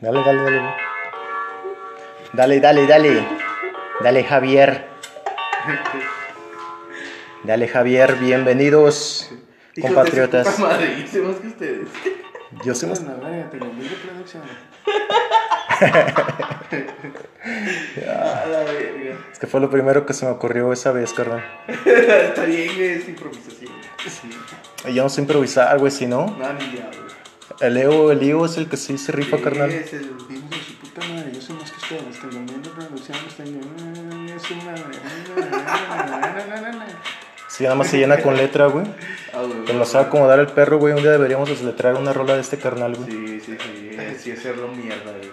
Dale, dale, dale. Dale, dale, dale. Dale, Javier. Dale, Javier. Bienvenidos, Hijos compatriotas. De su puta madre, hice más que ustedes. Yo soy más... Es que fue lo primero que se me ocurrió esa vez, carnal. Está bien, es improvisación. Sí. Yo no sé improvisar, güey, si no. No, ni diablo. El Leo, el Leo es el que sí se rifa, Sí, carnal. Es el... De su puta madre, yo soy más que ustedes. Mm, Es madre. Sí, nada más se llena con letra, güey. Ah, güey, Que nos va a acomodar el perro, güey. Un día deberíamos desletrar una rola de este carnal, güey. Sí, sí, sí. Sí, hacerlo mierda, güey.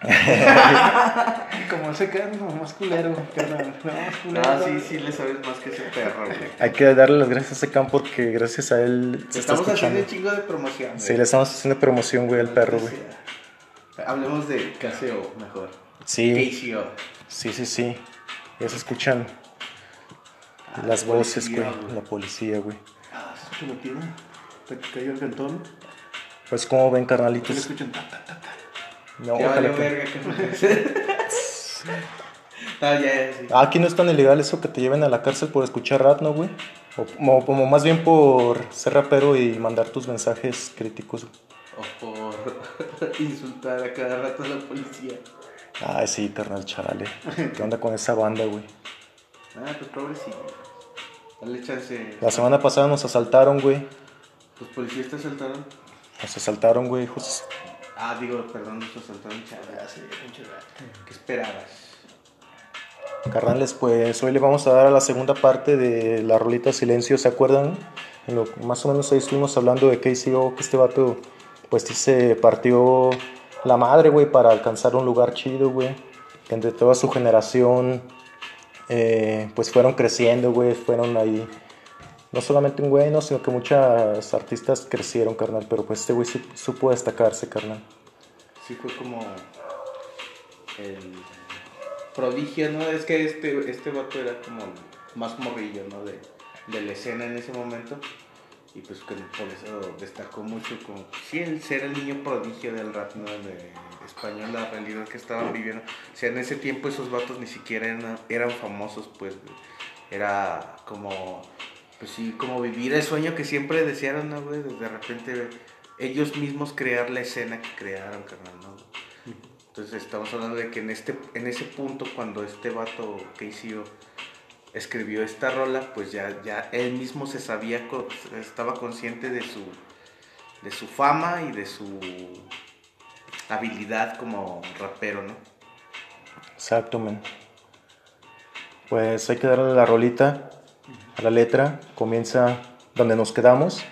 Como ese carro, más culero, carnal. No, más culero. Ah, sí, sí, le sabes más que ese perro, güey. Hay que darle las gracias a ese Cam porque gracias a él se está Estamos haciendo un chingo de promoción, güey. Sí, le estamos haciendo promoción, güey, al perro, güey. Hablemos de caseo mejor. Sí, KCO. sí, sí, sí. Ya se escuchan Ah, las la voces, policía, güey. güey. La policía, güey. Ah, se lo tiene. Te cayó el cantón. Pues, ¿cómo ven, Que le carnalitos? escuchan. No, Ya valió que- verga Ah, ya, ya, sí. Ah, aquí no es tan ilegal eso que te lleven a la cárcel por escuchar rap, ¿no, güey? O como, como más bien por ser rapero y mandar tus mensajes críticos. güey. O por insultar a cada rato a la policía. Ay, sí, carnal, chale. ¿Qué onda con esa banda, güey? Ah, pues pobrecito. Dale chance. La semana pasada nos asaltaron, güey. Los policías te asaltaron. Nos asaltaron, güey, hijos. Ah, digo, perdón, nos. Ah, sí, pinche vato. ¿Qué esperabas? Carnales, pues hoy le vamos a dar a la segunda parte de la rolita Silencio, ¿se acuerdan? En lo, más o menos ahí estuvimos hablando de KCO, que este vato, pues sí se partió la madre, güey, para alcanzar un lugar chido, güey. Que entre toda su generación, eh, pues fueron creciendo, güey, fueron ahí. No solamente un güey, no, sino que muchas artistas crecieron, carnal, pero pues este güey su- supo destacarse, carnal. Sí, fue como. El prodigio, ¿no? Es que este, este vato era como más morrillo, ¿no? De, de la escena en ese momento. Y pues que por eso destacó mucho como, sí, el ser el niño prodigio del rap, ¿no? De español, la realidad que estaban viviendo. O sea, en ese tiempo esos vatos ni siquiera eran, famosos, pues. Era como, pues sí, como vivir el sueño que siempre desearon, ¿no, güey? De repente ellos mismos crear la escena que crearon, carnal, ¿no? Entonces estamos hablando de que en, este, en ese punto, cuando este vato KCO escribió esta rola, pues ya, ya él mismo se sabía, estaba consciente de su, de su fama y de su habilidad como rapero, ¿no? Exacto, men. Pues hay que darle la rolita a la letra. Comienza donde nos quedamos.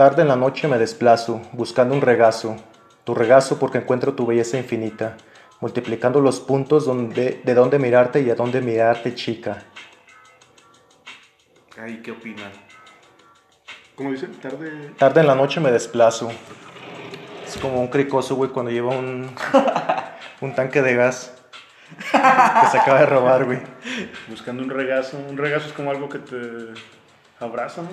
Tarde en la noche me desplazo, buscando un regazo. Tu regazo porque encuentro tu belleza infinita. Multiplicando los puntos donde, de dónde mirarte y a dónde mirarte, chica. Ay, ¿qué opinan? ¿Cómo dice? Tarde. Tarde en la noche me desplazo. Es como un cricoso, güey, cuando lleva un, un tanque de gas que se acaba de robar, güey. Buscando un regazo. Un regazo es como algo que te abraza, ¿no?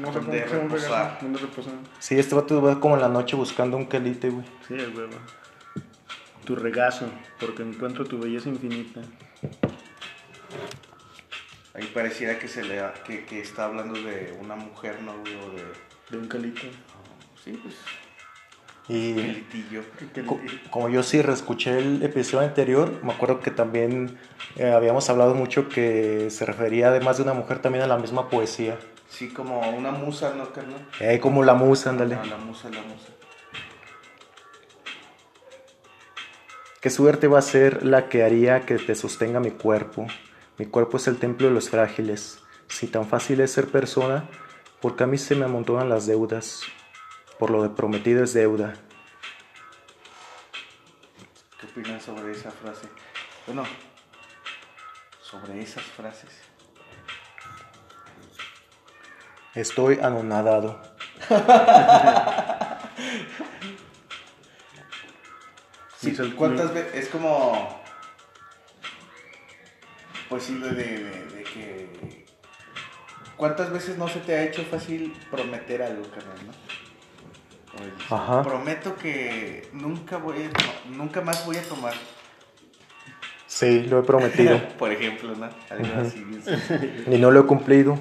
No, no un reposar. Donde reposar. Sí, este vato va como en la noche buscando un quelite, güey. Sí, huevo. Tu regazo, porque encuentro tu belleza infinita. Ahí pareciera que se le que, que está hablando de una mujer, ¿no? güey? O de. De un calito. Sí, pues. Y litillo. como yo sí reescuché el episodio anterior, me acuerdo que también eh, habíamos hablado mucho que se refería además de una mujer también a la misma poesía. Sí, como una musa, ¿no, carnal? Eh, como la musa, ándale. Ah, la musa, la musa. Qué suerte va a ser la que haría que te sostenga mi cuerpo. Mi cuerpo es el templo de los frágiles. Si tan fácil es ser persona, porque a mí se me amontonan las deudas. Por lo de prometido es deuda. ¿Qué opinan sobre esa frase? Bueno, sobre esas frases. Estoy anonadado. Sí, ¿Cuántas veces? Es como. Pues sí, de- de que. ¿Cuántas veces no se te ha hecho fácil prometer algo, carnal, no? Ajá. Prometo que nunca voy a nunca más voy a tomar. Sí, lo he prometido. Por ejemplo, ¿no? Algo así. bien sencillo. y no lo he cumplido.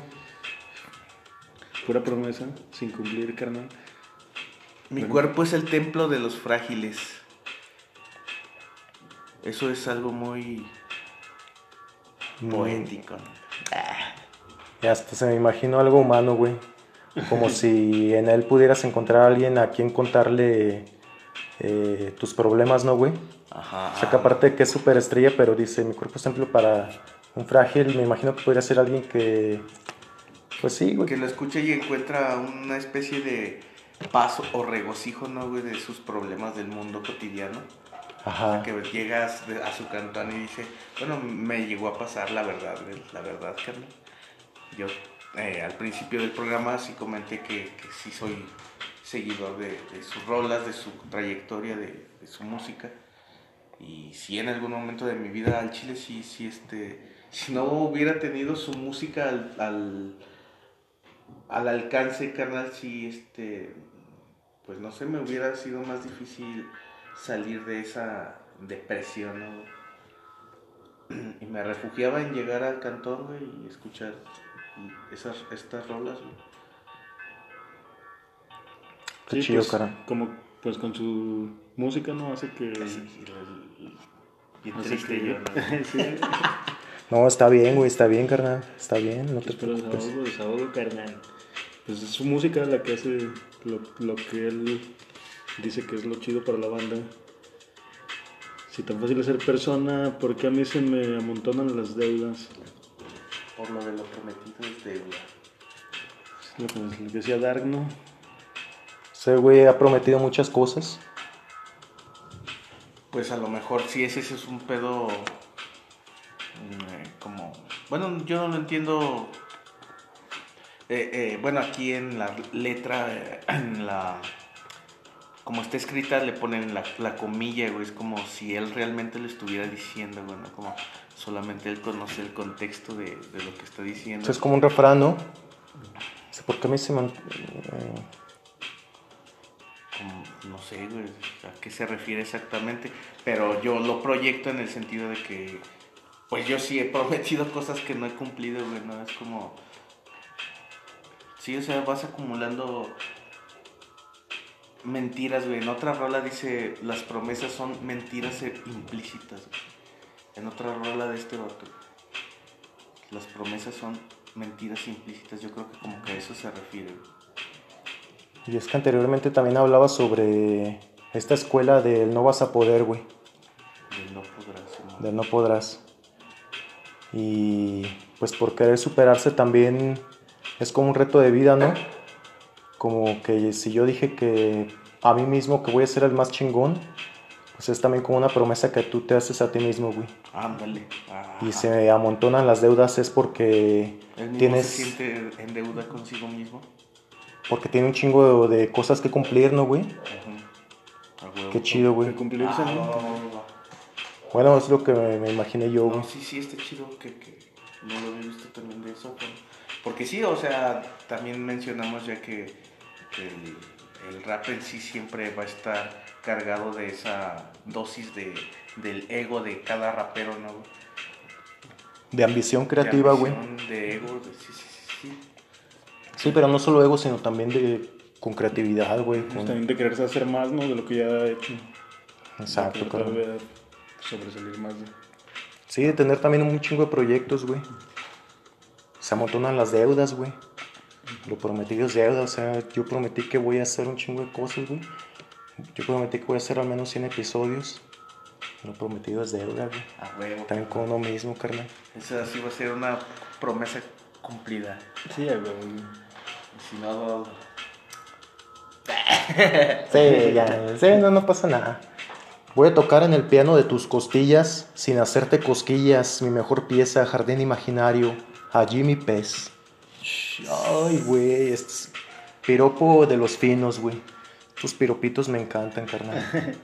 Pura promesa, sin cumplir, carnal. Mi cuerpo es el templo de los frágiles. Eso es algo muy Mm, poético. ¿no? Y hasta se me imagino algo humano, güey. Como si en él pudieras encontrar a alguien a quien contarle eh, tus problemas, ¿no, güey? Ajá. O sea, que aparte de que es súper estrella, pero dice, mi cuerpo es templo para un frágil, me imagino que podría ser alguien que... Pues sí, güey. Que lo escuche y encuentra una especie de paso o regocijo, ¿no, güey? De sus problemas del mundo cotidiano. Ajá. Que llegas a su cantón y dice, bueno, me llegó a pasar la verdad, la verdad, carnal. Yo eh, al principio del programa sí comenté que, sí soy seguidor de, sus rolas, de su trayectoria, de, su música. Y sí en algún momento de mi vida al Chile sí, sí, este, si no hubiera tenido su música al, al, al alcance, carnal, sí, este, pues no sé, me hubiera sido más difícil salir de esa depresión. Y me refugiaba en llegar al cantón, y escuchar esas, estas rolas. Qué chido, pues, cara. Como, pues con su música, ¿no? Hace que... Y triste que- yo, ¿no? sí. No, está bien, güey, está bien, carnal. Está bien, no te pero preocupes. desahogo, desahogo, carnal. Pues es su música la que hace lo, lo que él dice que es lo chido para la banda. Si tan fácil es ser persona, ¿por qué a mí se me amontonan las deudas? Por lo de lo prometido es deuda. Es lo que, lo que decía Dark, ¿no? Ese güey ha prometido muchas cosas. Pues a lo mejor sí ese, ese es un pedo mm, eh, como... Bueno, yo no lo entiendo. Eh, eh, bueno, aquí en la letra, eh, en la... Como está escrita, le ponen la, la comilla, güey. Es como si él realmente lo estuviera diciendo, güey. ¿no? Como solamente él conoce el contexto de, de lo que está diciendo. Eso es como un refrán, ¿no? ¿Por qué a mí se me... eh, como, no sé, güey, a qué se refiere exactamente, pero yo lo proyecto en el sentido de que, pues yo sí he prometido cosas que no he cumplido, güey, ¿no? Es como, sí, o sea, vas acumulando mentiras, güey. En otra rola dice, las promesas son mentiras eh, implícitas, güey. En otra rola de este vato, las promesas son mentiras implícitas, yo creo que como que a eso se refiere. Y es que anteriormente también hablaba sobre esta escuela del no vas a poder, güey. Del no podrás, ¿no? Del no podrás. Y pues por querer superarse también es como un reto de vida, ¿no? Como que si yo dije que a mí mismo que voy a ser el más chingón, pues es también como una promesa que tú te haces a ti mismo, güey. Ándale. Ah, Y se amontonan las deudas es porque mismo tienes se siente en deuda consigo mismo. porque tiene un chingo de, de cosas que cumplir, ¿no, güey? Ajá. Huevo. Qué chido, güey. De cumplirse, Ah, ¿no? va. Bueno, es lo que me, me imaginé yo, güey. No, sí, sí, está chido que, que no lo había visto también de eso. pero- Porque sí, o sea, también mencionamos ya que el, el rap en sí siempre va a estar cargado de esa dosis de, del ego de cada rapero, ¿no? De ambición De creativa, güey. ambición, De ego, de, sí, sí, sí, sí. Sí, pero no solo ego, sino también de con creatividad, güey. con- También de quererse hacer más, ¿no? De lo que ya ha hecho. Exacto, De claro. sobresalir más. de- Sí, de tener también un chingo de proyectos, güey. Se amontonan las deudas, güey. Lo prometido es deuda, o sea, yo prometí que voy a hacer un chingo de cosas, güey. Yo prometí que voy a hacer al menos 100 episodios. Lo prometido es deuda, güey. A huevo. También con uno mismo, carnal. Esa sí va a ser una promesa cumplida. Sí, güey. Si no, Sí, ya, sí, no, no pasa nada. Voy a tocar en el piano de tus costillas, sin hacerte cosquillas, mi mejor pieza, Jardín Imaginario, a Jimmy Pez. Ay, güey, este es piropo de los finos, güey. Tus piropitos me encantan, carnal.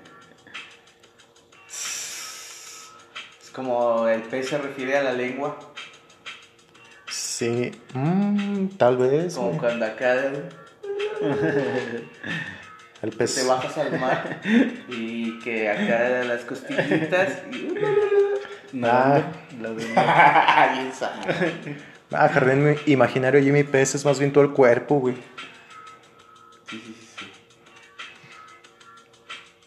es como el pez se refiere a la lengua, Sí, mm, tal vez. como cuando acá. El que pez. te bajas al mar y que acá las costillitas y... La de- Bien sano. Ah, jardín imaginario Jimmy Pez es más bien todo el cuerpo, güey. Sí, sí, sí.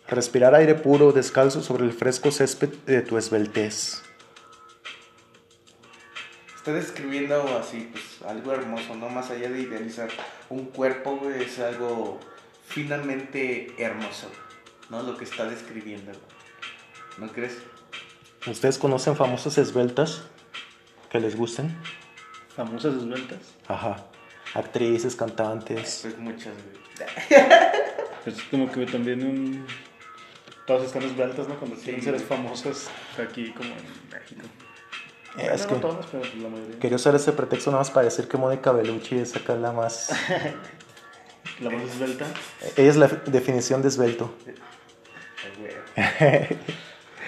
Respirar aire puro, descalzo sobre el fresco césped de tu esbeltez. Está describiendo así, pues, algo hermoso, ¿no? Más allá de idealizar un cuerpo, güey, es algo finamente hermoso, ¿no? Lo que está describiendo. ¿No crees? ¿Ustedes conocen famosas esbeltas que les gusten? Famosas esbeltas. Ajá. Actrices, cantantes. Pues muchas, güey. Es como que también un... Todas están esbeltas, ¿no? Cuando Sí, quieren ser famosas aquí como en México. Eh, es no, que no todas, pero la mayoría. quería usar ese pretexto nada más para decir que Mónica Bellucci es acá la más... La más esbelta. Ella es la definición de esbelto. Ay, güey.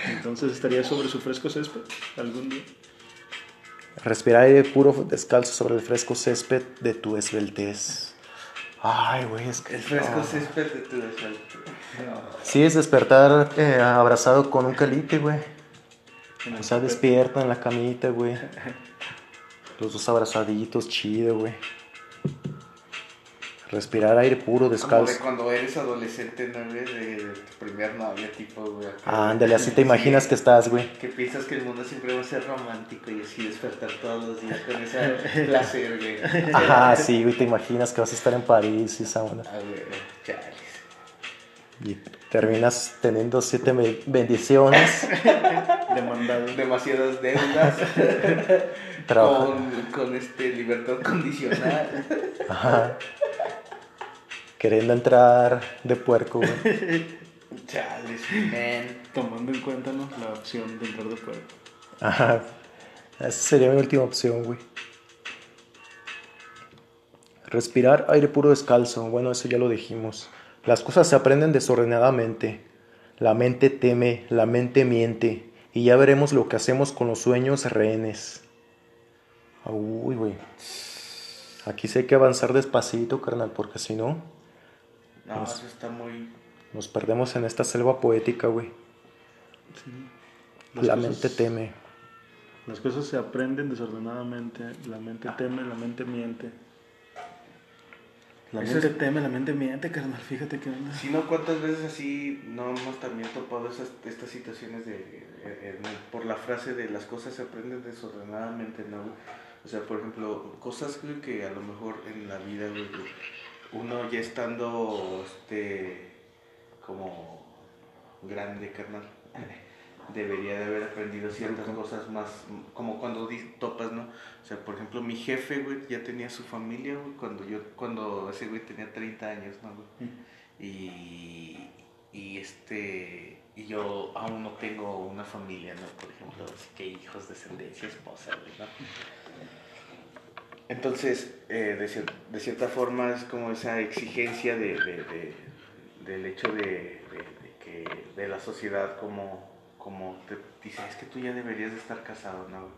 Entonces estaría sobre su fresco césped algún día. Respirar aire puro descalzo sobre el fresco césped de tu esbeltez. Ay, güey, es que... El fresco césped de tu desfalto. Sí, es despertar eh, abrazado con un calite, güey. O sea, despierta en la camita, güey. Los dos abrazaditos, chido, güey. Respirar aire puro, Como de descalzo. cuando eres adolescente, ¿no, güey? De, de tu primer novia, tipo, güey. acá. Ándale, así te imaginas que estás, güey. Que piensas que el mundo siempre va a ser romántico y así despertar todos los días con ese placer, güey. Ajá, sí, güey, te imaginas que vas a estar en París y esa onda. Ah, güey, chales. Y terminas teniendo siete bendiciones. Demandado. Demasiadas deudas. Con, con este libertad condicional. Ajá. Queriendo entrar de puerco, güey. Chales, man. Tomando en cuenta ¿no? la opción de entrar de puerto. Ajá. Esa sería mi última opción, güey. Respirar aire puro descalzo. Bueno, eso ya lo dijimos. Las cosas se aprenden desordenadamente. La mente teme, la mente miente. Y ya veremos lo que hacemos con los sueños rehenes. Uy, güey. Aquí sí hay que avanzar despacito, carnal, porque si no, No, eso está muy. nos perdemos en esta selva poética, güey. Las La cosas- mente teme. Las cosas se aprenden desordenadamente. La mente teme, la mente miente. La mente es- teme, la mente miente, carnal. Fíjate que onda. Si no, ¿cuántas veces así no hemos también topado esas, estas situaciones de, eh, eh, por la frase de las cosas se aprenden desordenadamente, ¿no? O sea, por ejemplo, cosas que a lo mejor en la vida, güey, uno ya estando, este, como grande, carnal, debería de haber aprendido ciertas cosas más, como cuando di- topas, ¿no? O sea, por ejemplo, mi jefe, güey, ya tenía su familia, güey, cuando yo, cuando ese güey tenía 30 años, ¿no, güey? Y, y este y yo aún no tengo una familia, ¿no? Por ejemplo, así que hijos, descendencia, esposa, güey, ¿no? Entonces, eh, de, cier- de cierta forma es como esa exigencia de, de- de- del hecho de, que de la sociedad como, como te dice, es que tú ya deberías de estar casado, ¿no?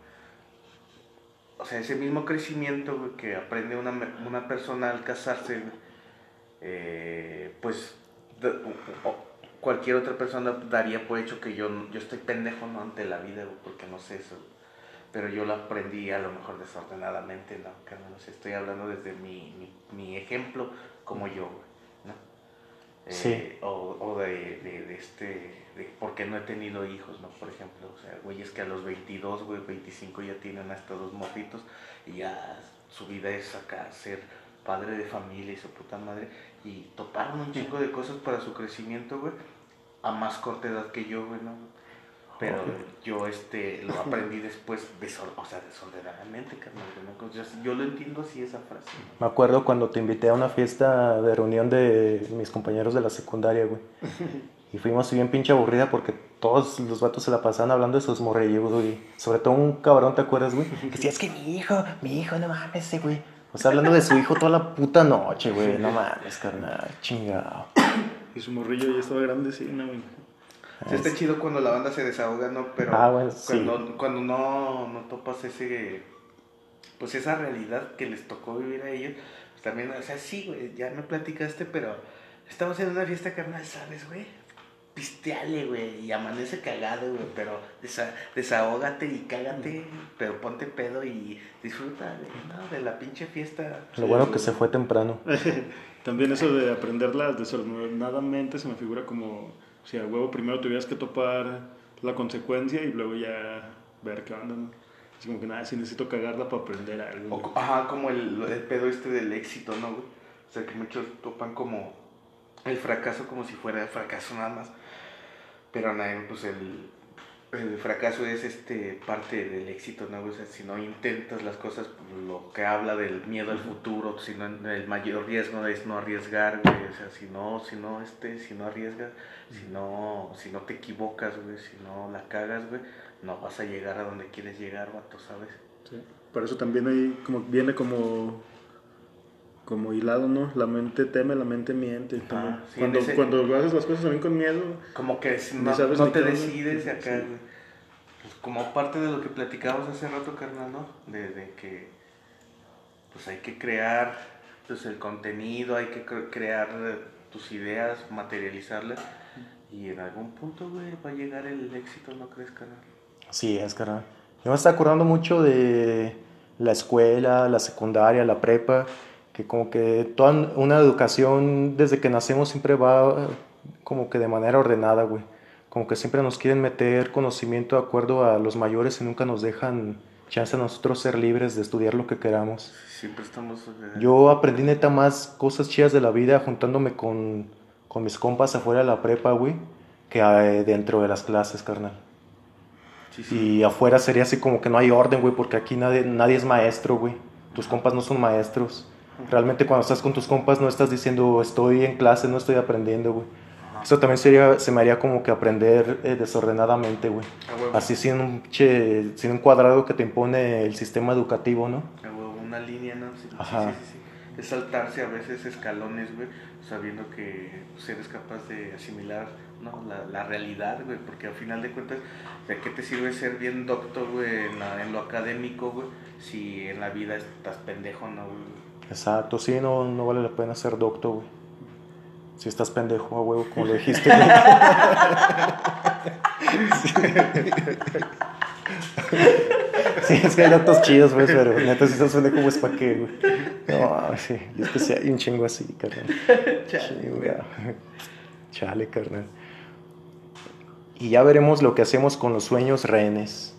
O sea, ese mismo crecimiento que aprende una, una persona al casarse, eh, pues cualquier otra persona daría por hecho que yo, yo estoy pendejo ante la vida, porque no sé eso. Pero yo lo aprendí a lo mejor desordenadamente, ¿no? Que no sé, estoy hablando desde mi, mi, mi ejemplo como yo, ¿no? Eh, Sí. O, o de, de, de este, de por qué no he tenido hijos, ¿no? Por ejemplo, o sea, güey, es que a los 22, güey, 25 ya tienen a estos dos morritos y ya su vida es acá ser padre de familia y su puta madre y toparon un chingo de cosas para su crecimiento, güey, a más corta edad que yo, güey, ¿no? Pero yo este lo aprendí después, desor- o sea, desordenadamente, carnal. Yo, yo lo entiendo así esa frase. ¿no? Me acuerdo cuando te invité a una fiesta de reunión de mis compañeros de la secundaria, güey. Y fuimos así bien pinche aburrida porque todos los vatos se la pasaban hablando de sus morrillos, güey. Sobre todo un cabrón, ¿te acuerdas, güey? Que decía, es que mi hijo, mi hijo, no mames, ese, güey. O sea, hablando de su hijo toda la puta noche, güey. No mames, carnal, chingado. Y su morrillo ya estaba grande, sí, no, güey. Sea, está chido cuando la banda se desahoga, ¿no? Pero Ah, bueno, sí. cuando, cuando no, no topas ese, pues esa realidad que les tocó vivir a ellos, pues también, o sea, sí, güey, ya me platicaste, pero estamos en una fiesta carnal, ¿sabes, güey? Pisteale, güey, y amanece cagado, güey, pero desa desahógate y cágate, pero ponte pedo y disfruta, ¿no? De la pinche fiesta. Lo bueno que se fue temprano. También eso de aprenderlas desordenadamente se me figura como, si a huevo primero tuvieras que topar la consecuencia y luego ya ver qué onda, ¿no? Así como que nada, si necesito cagarla para aprender algo. O, ajá, como el, el pedo este del éxito, ¿no, güey? O sea, que muchos topan como el fracaso como si fuera el fracaso nada más. Pero nada, pues el, el fracaso es este parte del éxito, ¿no? O sea, si no intentas las cosas, pues, lo que habla del miedo al futuro, si no, el mayor riesgo es no arriesgar, güey. O sea, si no, si no, este, si no arriesgas, si no, si no te equivocas, güey, si no la cagas, güey, no vas a llegar a donde quieres llegar, vato, ¿sabes? Sí. Por eso también ahí como, viene como como hilado, ¿no? La mente teme, la mente miente. Ah, sí, cuando, ese- cuando haces las cosas también con miedo, Como que si no, sabes no te qué decides de acá, Sí. Pues como parte de lo que platicábamos hace rato, carnal, ¿no? De, de que pues hay que crear pues, el contenido, hay que cre- crear eh, tus ideas, materializarlas. Y en algún punto, güey, va a llegar el éxito, ¿no crees, carnal? Sí, es carnal. Yo me estoy acordando mucho de la escuela, la secundaria, la prepa, que como que toda una educación desde que nacemos siempre va como que de manera ordenada, güey. Como que siempre nos quieren meter conocimiento de acuerdo a los mayores y nunca nos dejan chance a nosotros ser libres de estudiar lo que queramos. Siempre estamos... eh, Yo aprendí neta más cosas chidas de la vida juntándome con, con mis compas afuera de la prepa, güey, que eh, dentro de las clases, carnal. sí, sí. Y afuera sería así como que no hay orden, güey, porque aquí nadie, nadie es maestro, güey. Tus compas no son maestros. Realmente cuando estás con tus compas no estás diciendo estoy en clase, no estoy aprendiendo, güey. Eso también sería, se me haría como que aprender eh, desordenadamente, güey. Así sin un, che- sin un cuadrado que te impone el sistema educativo, ¿no? A huevo, una línea, ¿no? Sí, Ajá. sí, sí. Es saltarse a veces escalones, güey, sabiendo que pues, eres capaz de asimilar ¿no? la, la realidad, güey, porque al final de cuentas, ¿de qué te sirve ser bien doctor, güey, en, en lo académico, güey, si en la vida estás pendejo, ¿no, güey? Exacto, sí, no, no vale la pena ser doctor, güey. Si estás pendejo, a huevo, como lo dijiste, güey. Sí, es que hay datos chidos, güey, pero neta, si estás pendejo, pues para qué, güey. No, sí, y es que sí hay un chingo así, carnal. Chinga. Chale, carnal. Y ya veremos lo que hacemos con los sueños rehenes.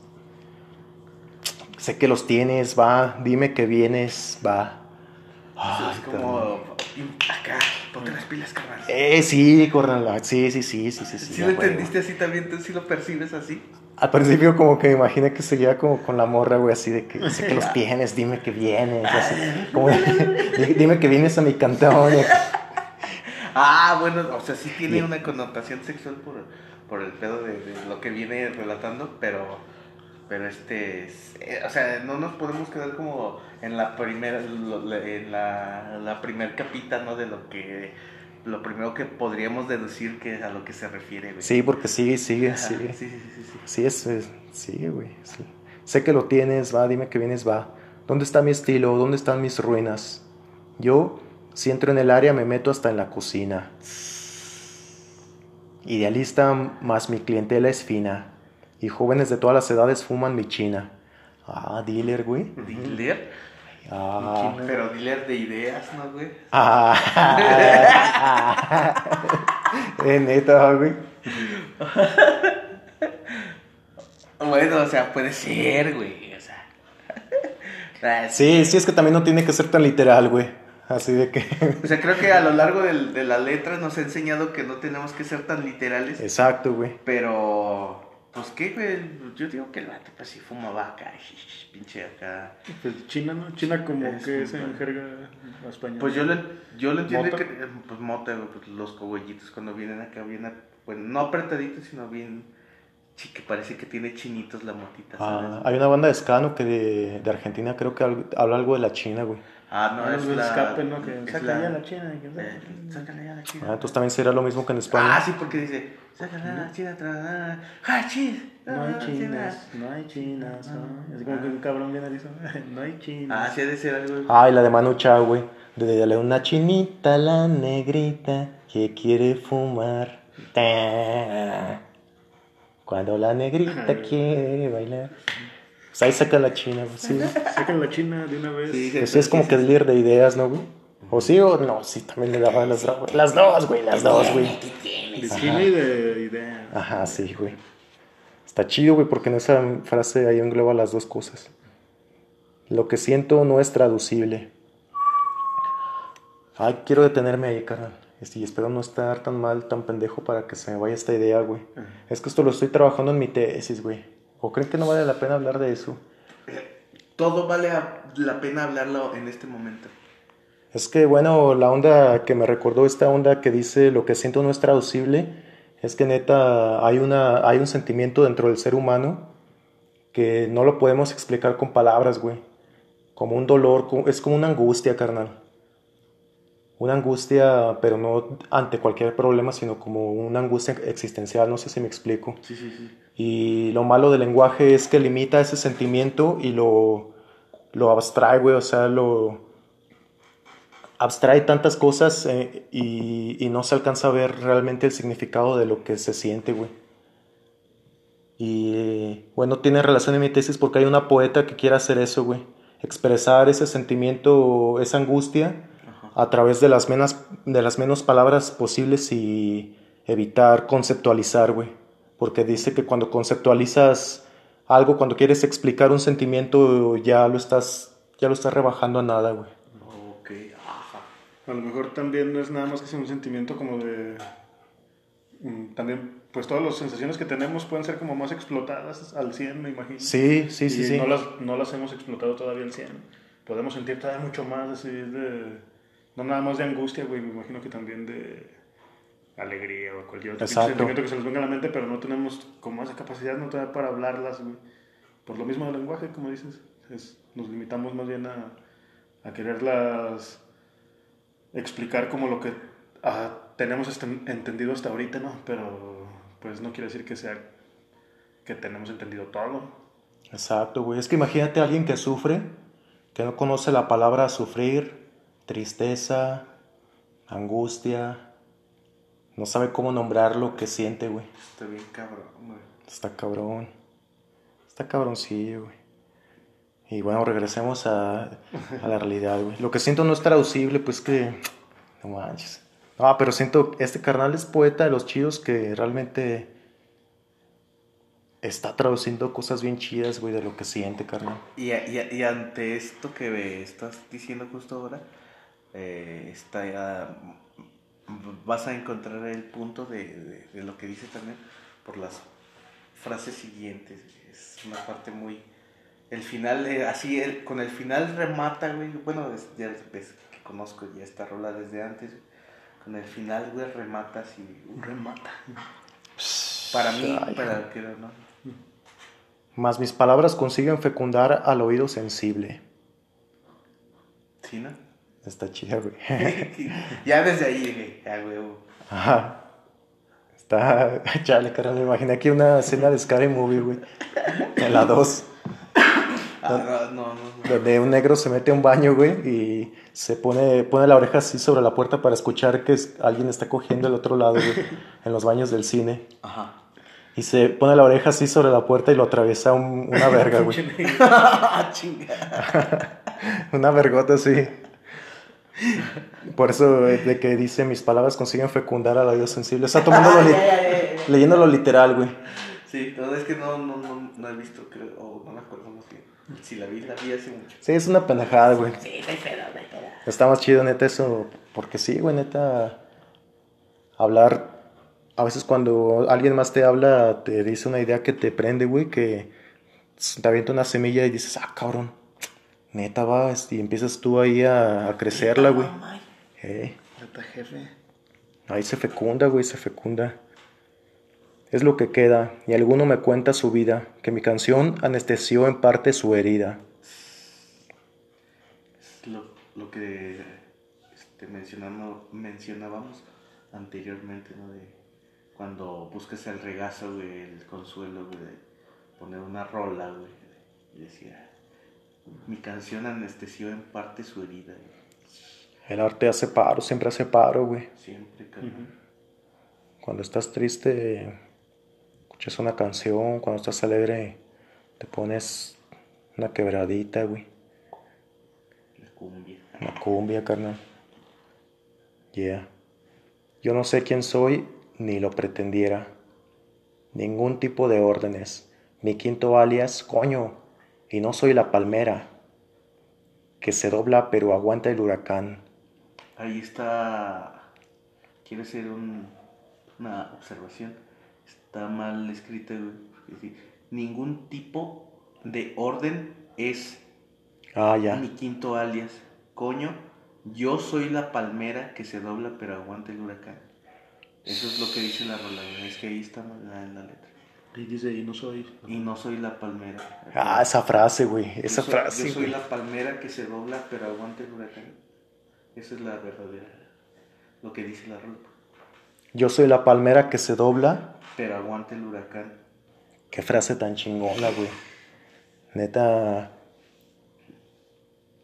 Sé que los tienes, va, dime que vienes, va. Ay, es carnal. como, acá, ponte las pilas, carnal. Eh, sí, carnal, sí, sí, sí, sí, sí. Si sí, lo entendiste así también, tú sí lo percibes así. Al principio como que me imaginé que seguía como con la morra, güey, así de que sé que los tienes, dime que vienes, así, como dime que vienes a mi cantón. Ah, bueno, o sea, sí tiene una connotación sexual por, por el pedo de, de lo que viene relatando, pero, pero este, es- eh, o sea, no nos podemos quedar como en la primera, en la, la primer capita, ¿no? De lo que, lo primero que podríamos deducir que es a lo que se refiere, güey. Sí, porque sigue, sigue, Ajá, sí, sigue. sí, sí, sí, sí. Sí, es, es- sigue, güey. sí. Sé que lo tienes, va, dime que vienes, va. ¿Dónde está mi estilo? ¿Dónde están mis ruinas? Yo, si entro en el área, me meto hasta en la cocina. Idealista, más mi clientela es fina. Y jóvenes de todas las edades fuman mi china. Ah, dealer, güey. Dealer, Ah, pero dealer de ideas, ¿no, güey? ah, eh, neta, güey. Bueno, o sea, puede ser, güey, o sea. Sí, sí, es que también no tiene que ser tan literal, güey. Así de que. O sea, creo que a lo largo del- de la letra nos ha enseñado que no tenemos que ser tan literales. Exacto, güey. Pero, pues qué, güey. Yo digo que el vato, pues sí fumaba acá, pinche acá. pues China, ¿no? China como Es que es en jerga española. Pues yo lo, yo lo entiendo ¿Mota? que, eh, pues mota, güey, pues los cogollitos cuando vienen acá bien, bueno, no apretaditos, sino bien, Sí, que parece que tiene chinitos la motita, Ah, hay una banda de Scano que de, de Argentina creo que habla algo de la China, güey. Ah, no, Ah, es el la... escape, ¿no? Que es saca ya la China, Eh, sácala ya la China. Ah, entonces también será lo mismo que en España. Ah, sí, porque dice, sácala la China, tra- ¡Ah, chis! No hay Ah, chinas, no hay chinas. ¿no? Así como que un cabrón bien erizo. No hay Ah, chinas. sí, ha de ser algo... Ah, y la de Manu Chao, güey. De dale una chinita a la negrita que quiere fumar. Ta. Cuando la negrita quiere bailar. Pues ahí saca la china, güey. Sí, Sacan la China de una vez. Sí, sí. Pues es como que líder de ideas, ¿no, güey? O sí o no, sí, también le daba las drogas. Las dos, güey, las dos, güey. De China y de idea. Ajá, sí, güey. Está chido, güey, porque en esa frase ahí engloba las dos cosas. Lo que siento no es traducible. Ay, quiero detenerme ahí, carnal. Este, Y espero no estar tan mal, tan pendejo para que se me vaya esta idea, güey. Es que esto lo estoy trabajando en mi tesis, güey. ¿O creen que no vale la pena hablar de eso? Todo vale la pena hablarlo en este momento. Es que, bueno, la onda que me recordó esta onda que dice lo que siento no es traducible, es que neta hay, una, hay un sentimiento dentro del ser humano que no lo podemos explicar con palabras, güey. Como un dolor, es como una angustia, carnal. Una angustia, pero no ante cualquier problema, sino como una angustia existencial, no sé si me explico. Sí, sí, sí. Y lo malo del lenguaje es que limita ese sentimiento y lo, lo abstrae, güey, o sea, lo abstrae tantas cosas eh, y, y no se alcanza a ver realmente el significado de lo que se siente, güey. Y bueno, tiene relación en mi tesis porque hay una poeta que quiere hacer eso, güey. Expresar ese sentimiento, esa angustia a través de las menos, de las menos palabras posibles y evitar conceptualizar, güey. Porque dice que cuando conceptualizas algo, cuando quieres explicar un sentimiento, ya lo estás, ya lo estás rebajando a nada, güey. Ok, ajá. A lo mejor también no es nada más que sea un sentimiento como de... mm, También, pues todas las sensaciones que tenemos pueden ser como más explotadas al 100, me imagino. Sí, sí, sí, y sí. No las, no las hemos explotado todavía al 100. Podemos sentir todavía mucho más así de... No nada más de angustia, güey, me imagino que también de alegría o cualquier otro Exacto. sentimiento que se nos venga a la mente, pero no tenemos como esa capacidad no todavía para hablarlas, güey. Por lo mismo del lenguaje, como dices, es- nos limitamos más bien a, a quererlas explicar como lo que ah, tenemos este- entendido hasta ahorita, ¿no? Pero pues no quiere decir que sea que tenemos entendido todo. Exacto, güey. Es que imagínate a alguien que sufre, que no conoce la palabra sufrir, tristeza, angustia, no sabe cómo nombrar lo que siente, güey. Está bien cabrón, güey. Está cabrón. Está cabroncillo, güey. Y bueno, regresemos a, a la realidad, güey. Lo que siento no es traducible, pues que... No manches. No, pero siento, este carnal es poeta de los chidos que realmente está traduciendo cosas bien chidas, güey, de lo que siente, carnal. Y, y, y ante esto que estás diciendo justo ahora, eh, está ya- vas a encontrar el punto de, de- de lo que dice también por las frases siguientes. Es una parte muy... El final, eh, así, el- con el final remata, güey. Bueno, es- ya ves que conozco ya esta rola desde antes. Con el final, güey, remata así. Remata. Para mí, Ay, para el que no. Más mis palabras consiguen fecundar al oído sensible. ¿Sí, no? Está chida, güey. ya desde ahí dije, ah, huevo. Ajá. Está. Chale, carnal. Me imaginé aquí una escena de Scary Movie, güey. En la 2. Ah, no, no, no. Donde un negro se mete a un baño, güey, y se pone, pone la oreja así sobre la puerta para escuchar que es- alguien está cogiendo al otro lado, güey, en los baños del cine. Ajá. Y se pone la oreja así sobre la puerta y lo atraviesa un- una verga, güey. Ah, chinga. Una vergota así. Por eso de que dice mis palabras consiguen fecundar al oído sensible. Está tomándolo Ah, li- leyéndolo literal, güey. Sí, todo es que no, no, no, no he visto, creo, o no me acuerdo más bien. Si la vi, la vi hace mucho. Sí, es una pendejada, güey. Sí, no hay pedo, no hay pedo. Está más chido, neta, eso. Porque sí, güey, neta. Hablar. A veces cuando alguien más te habla, te dice una idea que te prende, güey, que te avienta una semilla y dices, ah, cabrón. Neta, va. Y empiezas tú ahí a, a crecerla, güey. Eh, jefe. ahí se fecunda, güey, se fecunda. es lo que queda, y alguno me cuenta su vida, que mi canción anestesió en parte su herida. Es lo, lo que este, mencionamos, mencionábamos anteriormente, ¿no? De cuando buscas el regazo, güey, el consuelo, güey, de poner una rola, güey. Y decía, mi canción anestesió en parte su herida. güey. El arte hace paro, siempre hace paro, güey. Siempre, carnal. Cuando estás triste, escuchas una canción, cuando estás alegre, te pones una quebradita, güey. La cumbia. Una cumbia, carnal. Yeah. Yo no sé quién soy, ni lo pretendiera. Ningún tipo de órdenes. Mi quinto alias, coño. Y no soy la palmera. Que se dobla pero aguanta el huracán. Ahí está. Quiero hacer un- una observación. Está mal escrita, güey. Ningún tipo de orden es Ah, ya. mi quinto alias. Coño, yo soy la palmera que se dobla pero aguanta el huracán. Eso es lo que dice la rola. Es que ahí está mal en la letra. Y dice, y no soy. Y no soy la palmera. Ah, esa frase, güey. Yo Esa soy- frase, Yo soy güey. la palmera que se dobla pero aguanta el huracán. Esa es la verdadera. Lo que dice la rola. Yo soy la palmera que se dobla. Pero aguanta el huracán. Qué frase tan chingona, güey. Neta.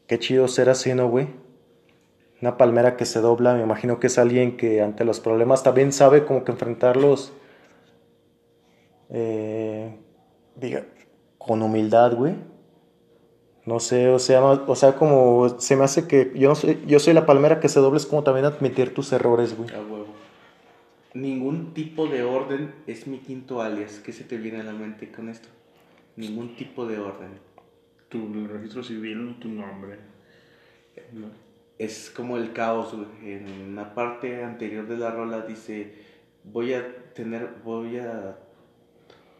Qué chido ser así, ¿no, güey? Una palmera que se dobla, me imagino que es alguien que ante los problemas también sabe como que enfrentarlos. Eh, diga, con humildad, güey. No sé, o sea, o sea, como se me hace que yo no soy, yo soy la palmera que se dobla, es como también admitir tus errores, güey. A huevo. Ningún tipo de orden es mi quinto alias. ¿Qué se te viene a la mente con esto? Ningún tipo de orden. Tu registro civil, tu nombre. ¿no? Es como el caos, güey. En la parte anterior de la rola dice, voy a tener, voy a,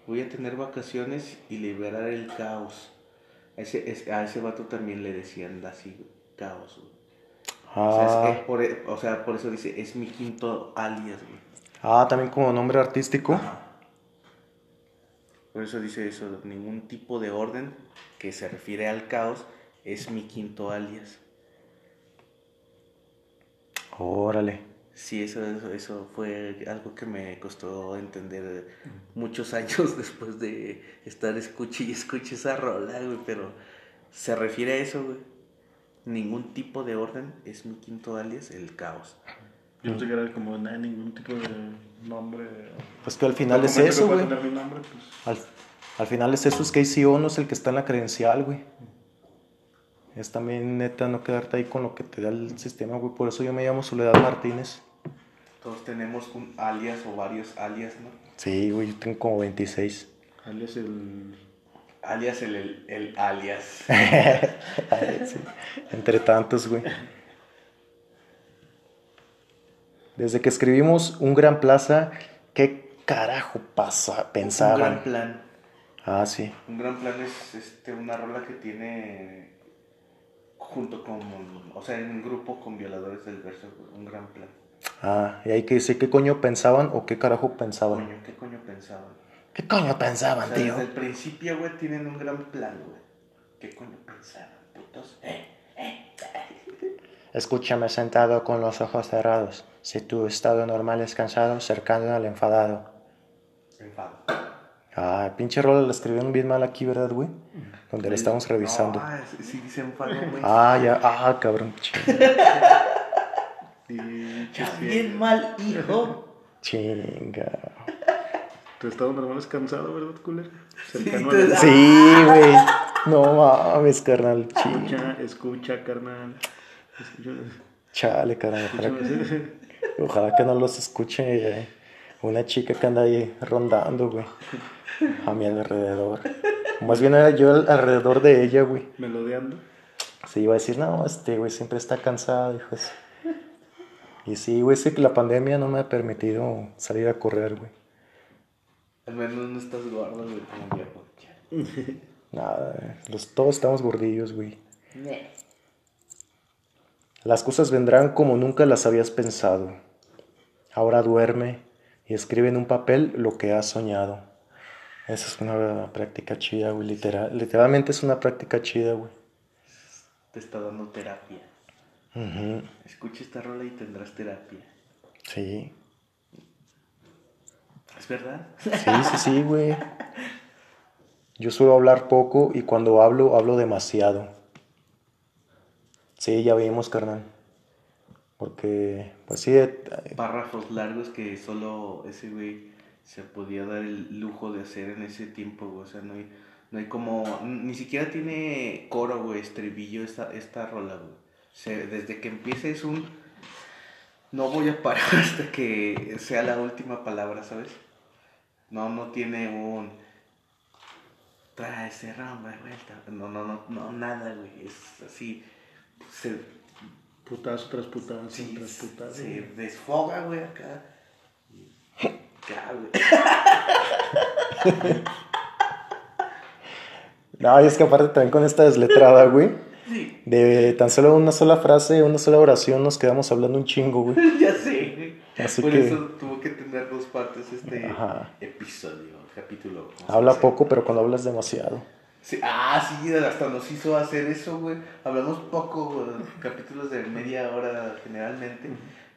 voy a tener vacaciones y liberar el caos. A ese, es- a ese vato también le decían así, caos, güey. O, sea, es- Ah, es por, o sea, por eso dice, es mi quinto alias, güey. ah, también como nombre artístico. Por eso dice eso, ningún tipo de orden que se refiere al caos es mi quinto alias. Órale. Sí, eso, eso, eso fue algo que me costó entender muchos años después de estar escuche y escuche esa rola, güey, pero se refiere a eso, güey. Ningún tipo de orden es mi quinto alias, el caos. Yo no era como nada, ningún tipo de nombre. Pues que al final es eso, güey. nombre, pues. Al, al final es eso, es que KCO no es el que está en la credencial, güey. Es también neta no quedarte ahí con lo que te da el sistema, güey. Por eso yo me llamo Soledad Martínez. Todos tenemos un alias o varios alias, ¿no? Sí, güey, yo tengo como 26. Alias el. Alias el, el, el alias. Sí. Entre tantos, güey. Desde que escribimos Un Gran Plaza, ¿qué carajo pasa? Un gran Pensaban. plan. Ah, sí. Un gran plan es este, una rola que tiene junto con, o sea, en un grupo con violadores del verso, güey, un gran plan. Ah, y hay que decir qué coño pensaban o qué carajo pensaban. Coño, ¿qué coño pensaban? ¿Qué coño O pensaban, sea, tío? desde el principio, güey, tienen un gran plan, güey. ¿Qué coño pensaban, putos? Eh, Escúchame sentado con los ojos cerrados. Si tu estado normal es cansado, cercano al enfadado. enfado. Ah, pinche rola la escribieron bien mal aquí, ¿verdad, güey? Donde la estamos revisando. No, ah, sí, sí dice enfado, güey. Ah, ya, ah, cabrón. Bien mal, hijo. Chinga. Tu estado normal es cansado, ¿verdad, culero? Cercano al. Sí, güey. No mames, carnal. Chinga. Escucha, escucha, carnal. Escucha. Chale, carnal. Ojalá, escúchame. ojalá que no los escuche eh, una chica que anda ahí rondando, güey. A mi alrededor. Más bien era yo al- alrededor de ella, güey. Melodeando. Se iba a decir, no, este güey siempre está cansado, hijo. de su-". Y sí, güey, sé que la pandemia no me ha permitido salir a correr, güey. Al menos no estás gordo, güey, como. Ya. Nada, eh, los, todos estamos gordillos, güey. Las cosas vendrán como nunca las habías pensado. Ahora duerme y escribe en un papel lo que has soñado. Esa es una práctica chida, güey. Literal, literalmente es una práctica chida, güey. Te está dando terapia. Ujú, Escucha esta rola y tendrás terapia. Sí. ¿Es verdad? Sí, sí, sí, güey. Yo suelo hablar poco y cuando hablo, hablo demasiado. Sí, ya vimos, carnal. Porque, pues sí, eh, Párrafos largos que solo ese güey se podía dar el lujo de hacer en ese tiempo, güey. O sea, no hay, no hay como. Ni siquiera tiene coro, güey, estribillo esta, esta rola, güey. Desde que empieza es un. No voy a parar hasta que sea la última palabra, ¿sabes? No, no tiene un. Trae de vuelta. No, no, no, no, nada, güey. Es así. Se, Putazo tras putazo Sí, tras putazo. se desfoga, güey, acá. Acá, güey. no, y es que aparte también con esta desletrada, güey, de tan solo una sola frase, una sola oración, nos quedamos hablando un chingo, güey. ya sé, güey. Así Por que- eso tuvo que tener dos partes este Ajá. episodio, capítulo. Habla poco, pero cuando hablas demasiado. Sí, ah, sí, hasta nos hizo hacer eso, güey. Hablamos poco, güey, capítulos de media hora generalmente,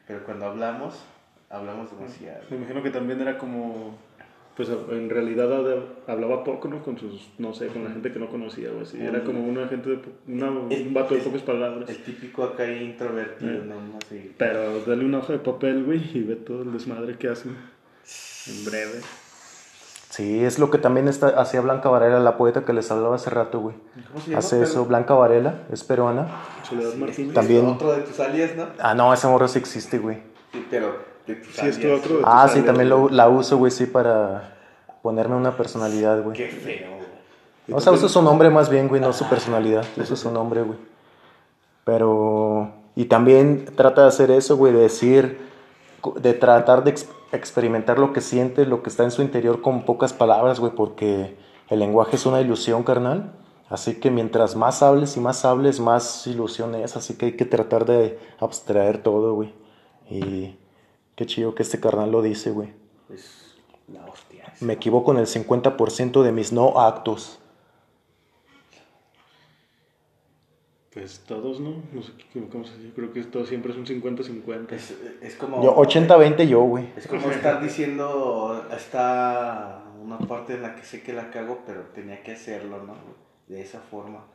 pero cuando hablamos, hablamos demasiado. Me imagino que también era como. Pues en realidad hablaba poco, ¿no? Con sus. No sé, con la gente que no conocía, güey. así. Era como una gente. De, una, un vato de pocas palabras. El típico acá introvertido, Eh. ¿no? Así. Pero dale una hoja de papel, güey, y ve todo el desmadre que hacen. En breve. Sí, es lo que también está, hacía Blanca Varela, la poeta que les hablaba hace rato, güey. ¿Cómo se llama? Hace eso, Blanca Varela, es peruana. Soledad Sí, Martínez. es También. Otro de tus alias, ¿no? Ah, no, esa morra sí existe, güey. Sí, pero de tus Sí, es tu alias. otro de Ah, tus sí, alias, también lo- la uso, güey, sí, para ponerme una personalidad, güey. Qué feo, güey. O sea, uso su nombre más bien, güey, no su personalidad. Uso su nombre, güey. Pero... Y también trata de hacer eso, güey, de decir... De tratar de ex- experimentar lo que siente, lo que está en su interior con pocas palabras, güey, porque el lenguaje es una ilusión, carnal. Así que mientras más hables y más hables, más ilusión es. Así que hay que tratar de abstraer todo, güey. Y qué chido que este carnal lo dice, güey. Pues la hostia. Me equivoco en el 50% de mis no actos. Pues todos, ¿no? No sé qué- cómo se dice. Creo que todo siempre es un 50-50. Es, es como. Yo 80-20 yo, güey. Es como estar diciendo. Está una parte en la que sé que la cago, pero tenía que hacerlo, ¿no? De esa forma.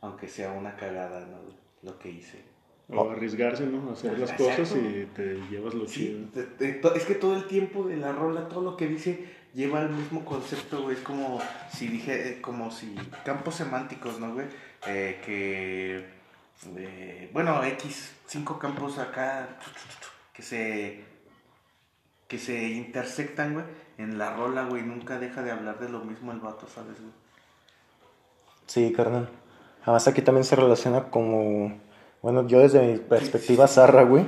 Aunque sea una cagada, ¿no? Lo que hice. O arriesgarse, ¿no? Hacer las Exacto. cosas y te llevas lo Sí, chido. te- te- to- es que todo el tiempo de la rola, todo lo que dice, lleva el mismo concepto, güey. Es como si dije, eh, como si campos semánticos, ¿no, güey? Eh, que, eh, bueno, X, cinco campos acá que se, que se intersectan, güey. En la rola, güey, nunca deja de hablar de lo mismo el vato, ¿sabes, güey? Sí, carnal. Además aquí también se relaciona como... Bueno, yo desde mi perspectiva zarra, güey,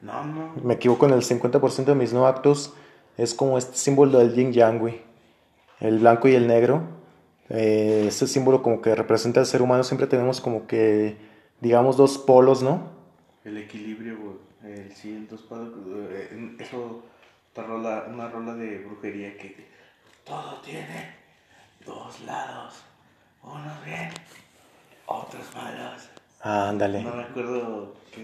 No, no. me equivoco en el 50% de mis no actos. Es como este símbolo del yin yang, güey. El blanco y el negro. Eh, ese símbolo como que representa al ser humano. Siempre tenemos como que, digamos, dos polos, ¿no? El equilibrio, güey. El sí, el dos en- Eso, otra rola, una rola de brujería que todo tiene dos lados. Unos bien, otros malos. Ándale. No me acuerdo qué.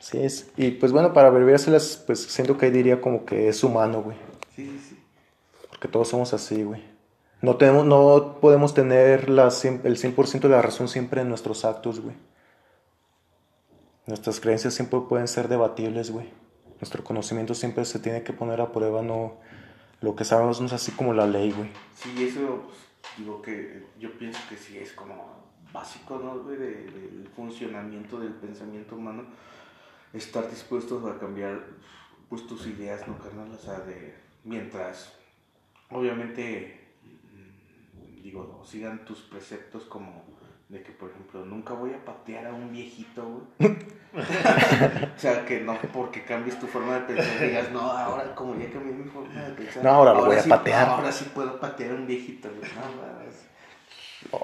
Sí, es. Y pues bueno, para abreviárselas, pues siento que ahí diría como que es humano, güey. Sí, sí, sí. Porque todos somos así, güey. No, tenemos, no podemos tener la, cien- el 100% de la razón siempre en nuestros actos, güey. Nuestras creencias siempre pueden ser debatibles, güey. Nuestro conocimiento siempre se tiene que poner a prueba, no... Lo que sabemos no es así como la ley, güey. Sí, eso, pues, digo que yo pienso que sí es como básico, ¿no, güey? de- del funcionamiento del pensamiento humano. Estar dispuestos a cambiar, pues, tus ideas, ¿no, carnal? O sea, de... Mientras, obviamente, mm, digo, sigan tus preceptos como de que, por ejemplo, nunca voy a patear a un viejito, güey. o sea, que no porque cambies tu forma de pensar digas, no, ahora como ya cambié mi forma de pensar. No, ahora lo voy a patear. Ahora sí puedo patear a un viejito, güey. No.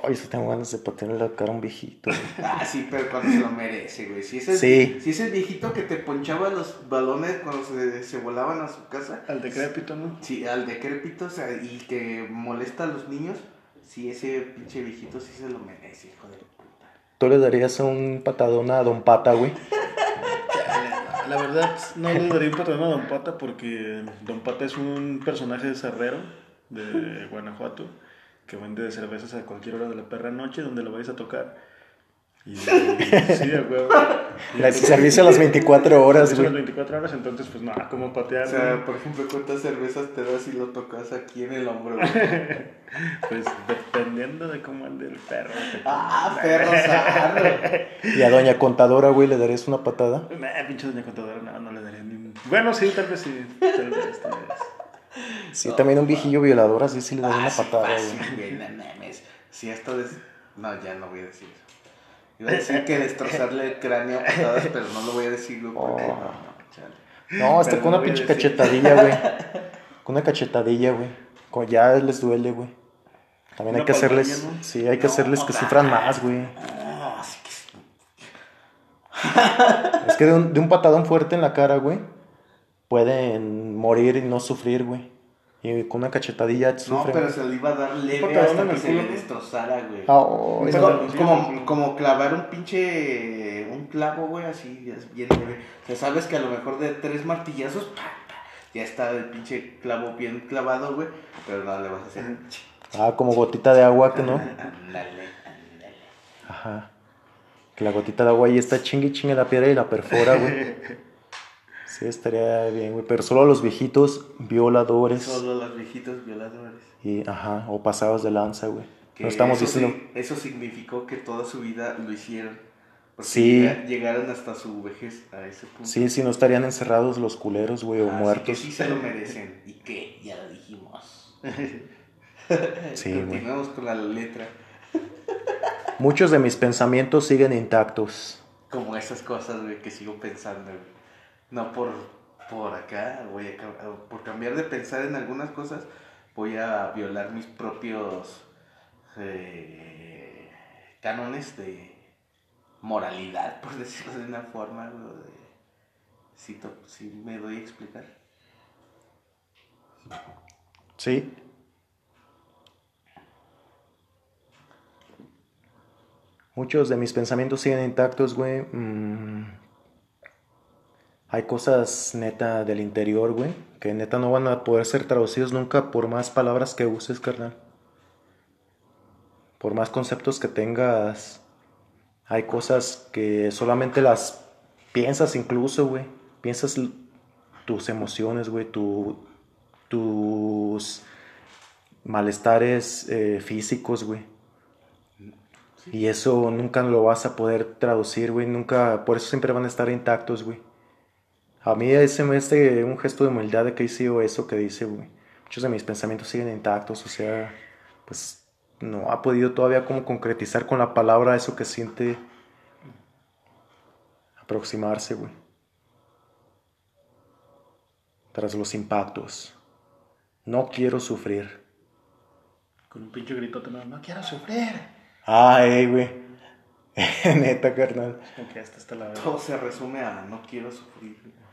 Ay, si tengo ganas de patearle la cara a un viejito. güey. Ah, sí, pero cuando se lo merece, güey. Si es el, Sí. si es el viejito que te ponchaba los balones cuando se, se volaban a su casa. Al decrépito, ¿no? Sí, al decrépito o sea, y que molesta a los niños. Sí, ese pinche viejito sí se lo merece, hijo de puta. ¿Tú le darías un patadón a Don Pata, güey? La verdad, no le daría un patadón a Don Pata porque Don Pata es un personaje de Cerrero, de Guanajuato, que vende cervezas a cualquier hora de la perra noche donde lo vayas a tocar. Y sí. Y La entonces- servicio a las 24 horas, Servicio a las güey. 24 horas, entonces, pues nada, como patear. O sea, güey? por ejemplo, ¿cuántas cervezas te das si lo tocas aquí en el hombro? güey? Pues dependiendo de cómo ande el perro. ¡Ah, perro sarro! Y a Doña Contadora, güey, le darías una patada. Nah, pinche doña contadora, no, no le daría ni un... Bueno, sí, tal vez sí. Tal vez, tal vez. Sí, también un viejillo violador, así sí le daría una Ah, sí, patada, fácil, güey. güey, no mames. Si esto es... No, ya no voy a decir eso. Iba a decir que destrozarle el cráneo a patadas, pero no lo voy a decir, güey, porque... Oh. No, no, chale. No, hasta Pero con una pinche cachetadilla, güey. Con una cachetadilla, güey. Ya les duele, güey. También hay que hacerles. Sí, hay que hacerles que sufran más, güey. Que... Es que de un, de un patadón fuerte en la cara, güey, pueden morir y no sufrir, güey. Y con una cachetadilla No, sufren. pero se le iba a dar leve hasta que se culo, le ¿no? destrozara, güey. Ah, oh, Es no. como, como, clavar un pinche. un clavo, güey, así, bien leve. O sea, sabes que a lo mejor de tres martillazos, pa, pa, ya está el pinche clavo bien clavado, güey. Pero no le vas a hacer. Ah, como gotita de agua, que no. Ándale, ándale. Ajá. Que la gotita de agua ahí está chingue chingue la piedra y la perfora, güey. Sí, estaría bien, güey. Pero solo a los viejitos violadores. Solo los viejitos violadores. Y, ajá, o pasados de lanza, güey. No estamos eso, diciendo. eso significó que toda su vida lo hicieron. Porque Sí. llega- llegaron hasta su vejez a ese punto. Sí, sí, no estarían encerrados los culeros, güey, o muertos. que sí se lo merecen. ¿Y qué? Ya lo dijimos. Sí, güey. Continuamos con la letra. Muchos de mis pensamientos siguen intactos. Como esas cosas, güey, que sigo pensando, güey. No por, por acá, voy a, cam- por cambiar de pensar en algunas cosas, voy a violar mis propios eh, cánones de moralidad, por decirlo de una forma, de- ¿Sí, to- sí me doy a explicar? Sí. Muchos de mis pensamientos siguen intactos, güey. Mm. Hay cosas neta del interior, güey, que neta no van a poder ser traducidos nunca por más palabras que uses, carnal. Por más conceptos que tengas. Hay cosas que solamente las piensas incluso, güey. Piensas tus emociones, güey, tu, tus malestares eh, físicos, güey. Y eso nunca lo vas a poder traducir, güey. Nunca, por eso siempre van a estar intactos, güey. A mí ese me hace un gesto de humildad de que hice eso que dice, güey. Muchos de mis pensamientos siguen intactos, o sea, pues no ha podido todavía como concretizar con la palabra eso que siente aproximarse, güey. Tras los impactos. No quiero sufrir. Con un pinche gritote, no, no quiero sufrir. Ay, güey. Neta, carnal. Como que hasta está la verdad. Todo se resume a no quiero sufrir.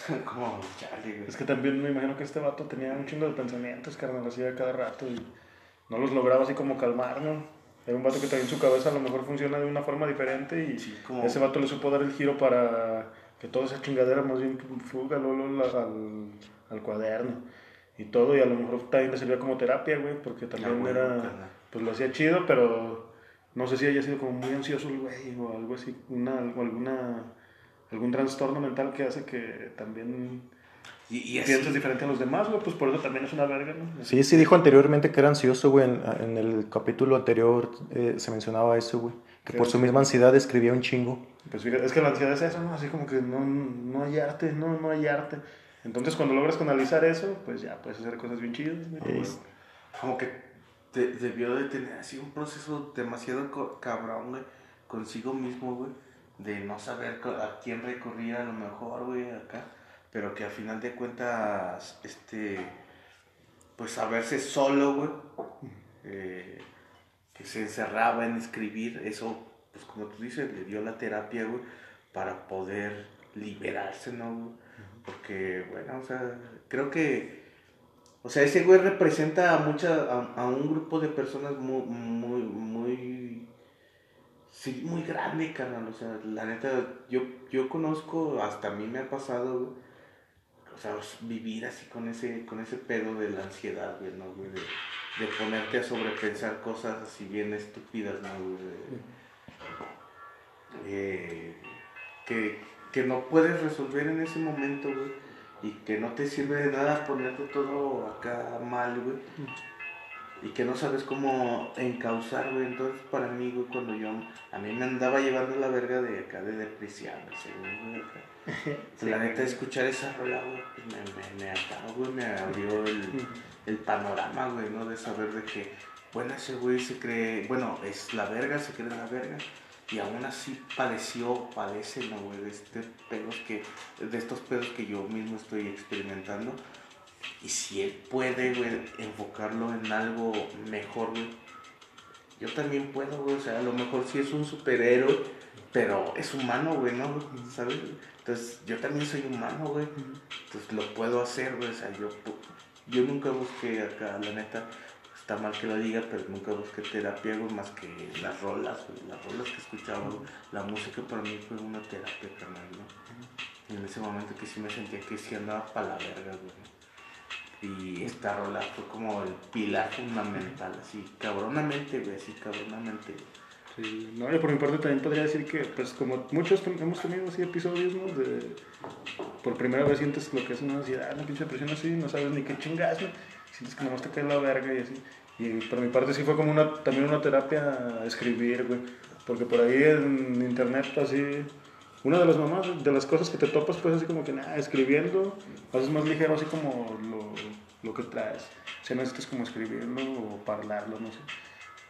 Como, chale, güey. Es que también me imagino que este vato tenía un chingo de pensamientos, carnal, así a cada rato y no los lograba así como calmar, ¿no? Era un vato que también su cabeza a lo mejor funciona de una forma diferente y Sí, como- ese vato le supo dar el giro para que toda esa chingadera más bien fuga la- al, al cuaderno y todo y a lo mejor también le servía como terapia, güey, porque también Ah, bueno, era, pues lo hacía chido, pero no sé si haya sido como muy ansioso el güey o algo así, una, alguna, algún trastorno mental que hace que también Y, y así, piensas diferente a los demás, güey, pues por eso también es una verga, ¿no? Sí, sí dijo anteriormente que era ansioso, güey. En, en el capítulo anterior eh, se mencionaba eso, güey. Que por su misma ansiedad escribía un chingo. Pues fíjate, es que la ansiedad es eso, ¿no? Así como que no, no hay arte, no, no hay arte. Entonces cuando logras canalizar eso, pues ya puedes hacer cosas bien chidas, güey. Es- como que de- debió de tener así un proceso demasiado co- cabrón, güey, consigo mismo, güey, de no saber a quién recurrir a lo mejor, güey, acá, pero que al final de cuentas, este, pues saberse solo, güey, eh, que se encerraba en escribir, eso, pues como tú dices, le dio la terapia, güey, para poder liberarse, ¿no? Porque, bueno, o sea, creo que, o sea, ese güey representa a mucha, a, a un grupo de personas muy, muy, muy, sí, muy grande, carnal, o sea, la neta, yo, yo conozco, hasta a mí me ha pasado, o sea, vivir así con ese, con ese pedo de la ansiedad, güey, ¿no, güey? De, de ponerte a sobrepensar cosas así bien estúpidas, ¿no, güey? Eh, que, que no puedes resolver en ese momento, güey, y que no te sirve de nada ponerte todo acá mal, güey, y que no sabes cómo encauzar, güey. Entonces, para mí, güey, cuando yo, a mí me andaba llevando la verga de acá, de depreciar, güey, acá. La neta, escuchar esa rola, güey, pues me, me, me güey, me abrió el, el panorama, güey, ¿no? De saber de que, bueno, ese güey se cree, bueno, es la verga, se cree la verga. Y aún así padeció, padece, ¿no, güey? De, este pedos que, de estos pedos que yo mismo estoy experimentando. Y si él puede, güey, enfocarlo en algo mejor, güey, yo también puedo, güey. O sea, a lo mejor sí es un superhéroe, pero es humano, güey, ¿no? ¿Sabes? Entonces, yo también soy humano, güey. Entonces, lo puedo hacer, güey. O sea, yo, yo nunca busqué acá, la neta, está mal que lo diga, pero nunca busqué terapia, güey, más que las rolas, güey. Las rolas que escuchaba, güey. La música para mí fue una terapia, carnal, ¿no? Y en ese momento que sí me sentía que sí andaba para la verga, güey. Y esta rola fue como el pilar fundamental, así, cabronamente, güey, así, cabronamente. Sí, no, yo por mi parte también podría decir que, pues como muchos hemos tenido así episodios, ¿no? De, por primera vez sientes lo que es una ansiedad, una pinche depresión así, no sabes ni qué chingas, ¿no? Sientes que nomás te cae la verga y así. Y por mi parte sí fue como una, también una terapia escribir, güey. Porque por ahí en internet así, una de las mamás, de las cosas que te topas, pues así como que nada, escribiendo, haces más ligero así como lo, lo que traes. O sea, necesitas como escribirlo o hablarlo, no sé.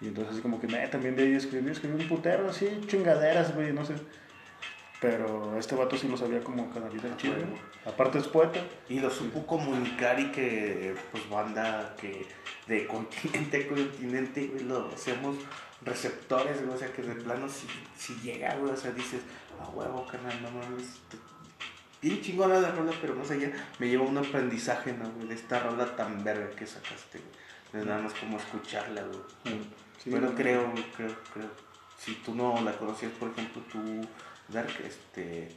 Y entonces así como que, nah, también de ahí escribí, escribí un putero, así, chingaderas, güey, no sé. Pero este vato sí lo sabía como canalizar chido. Bueno. Aparte es poeta. Y lo supo comunicar y que, pues, banda que de continente a continente, güey, lo hacemos receptores, güey, o sea, que de plano si, si llega, güey, o sea, dices, a huevo, carnal, no mames, bien chingona la rola, pero más allá me lleva un aprendizaje, ¿no, güey, de esta rola tan verga que sacaste, güey, de nada más como escucharla, güey. Sí, bueno, creo, creo, creo, si tú no la conocías, por ejemplo, tú, Dark, este,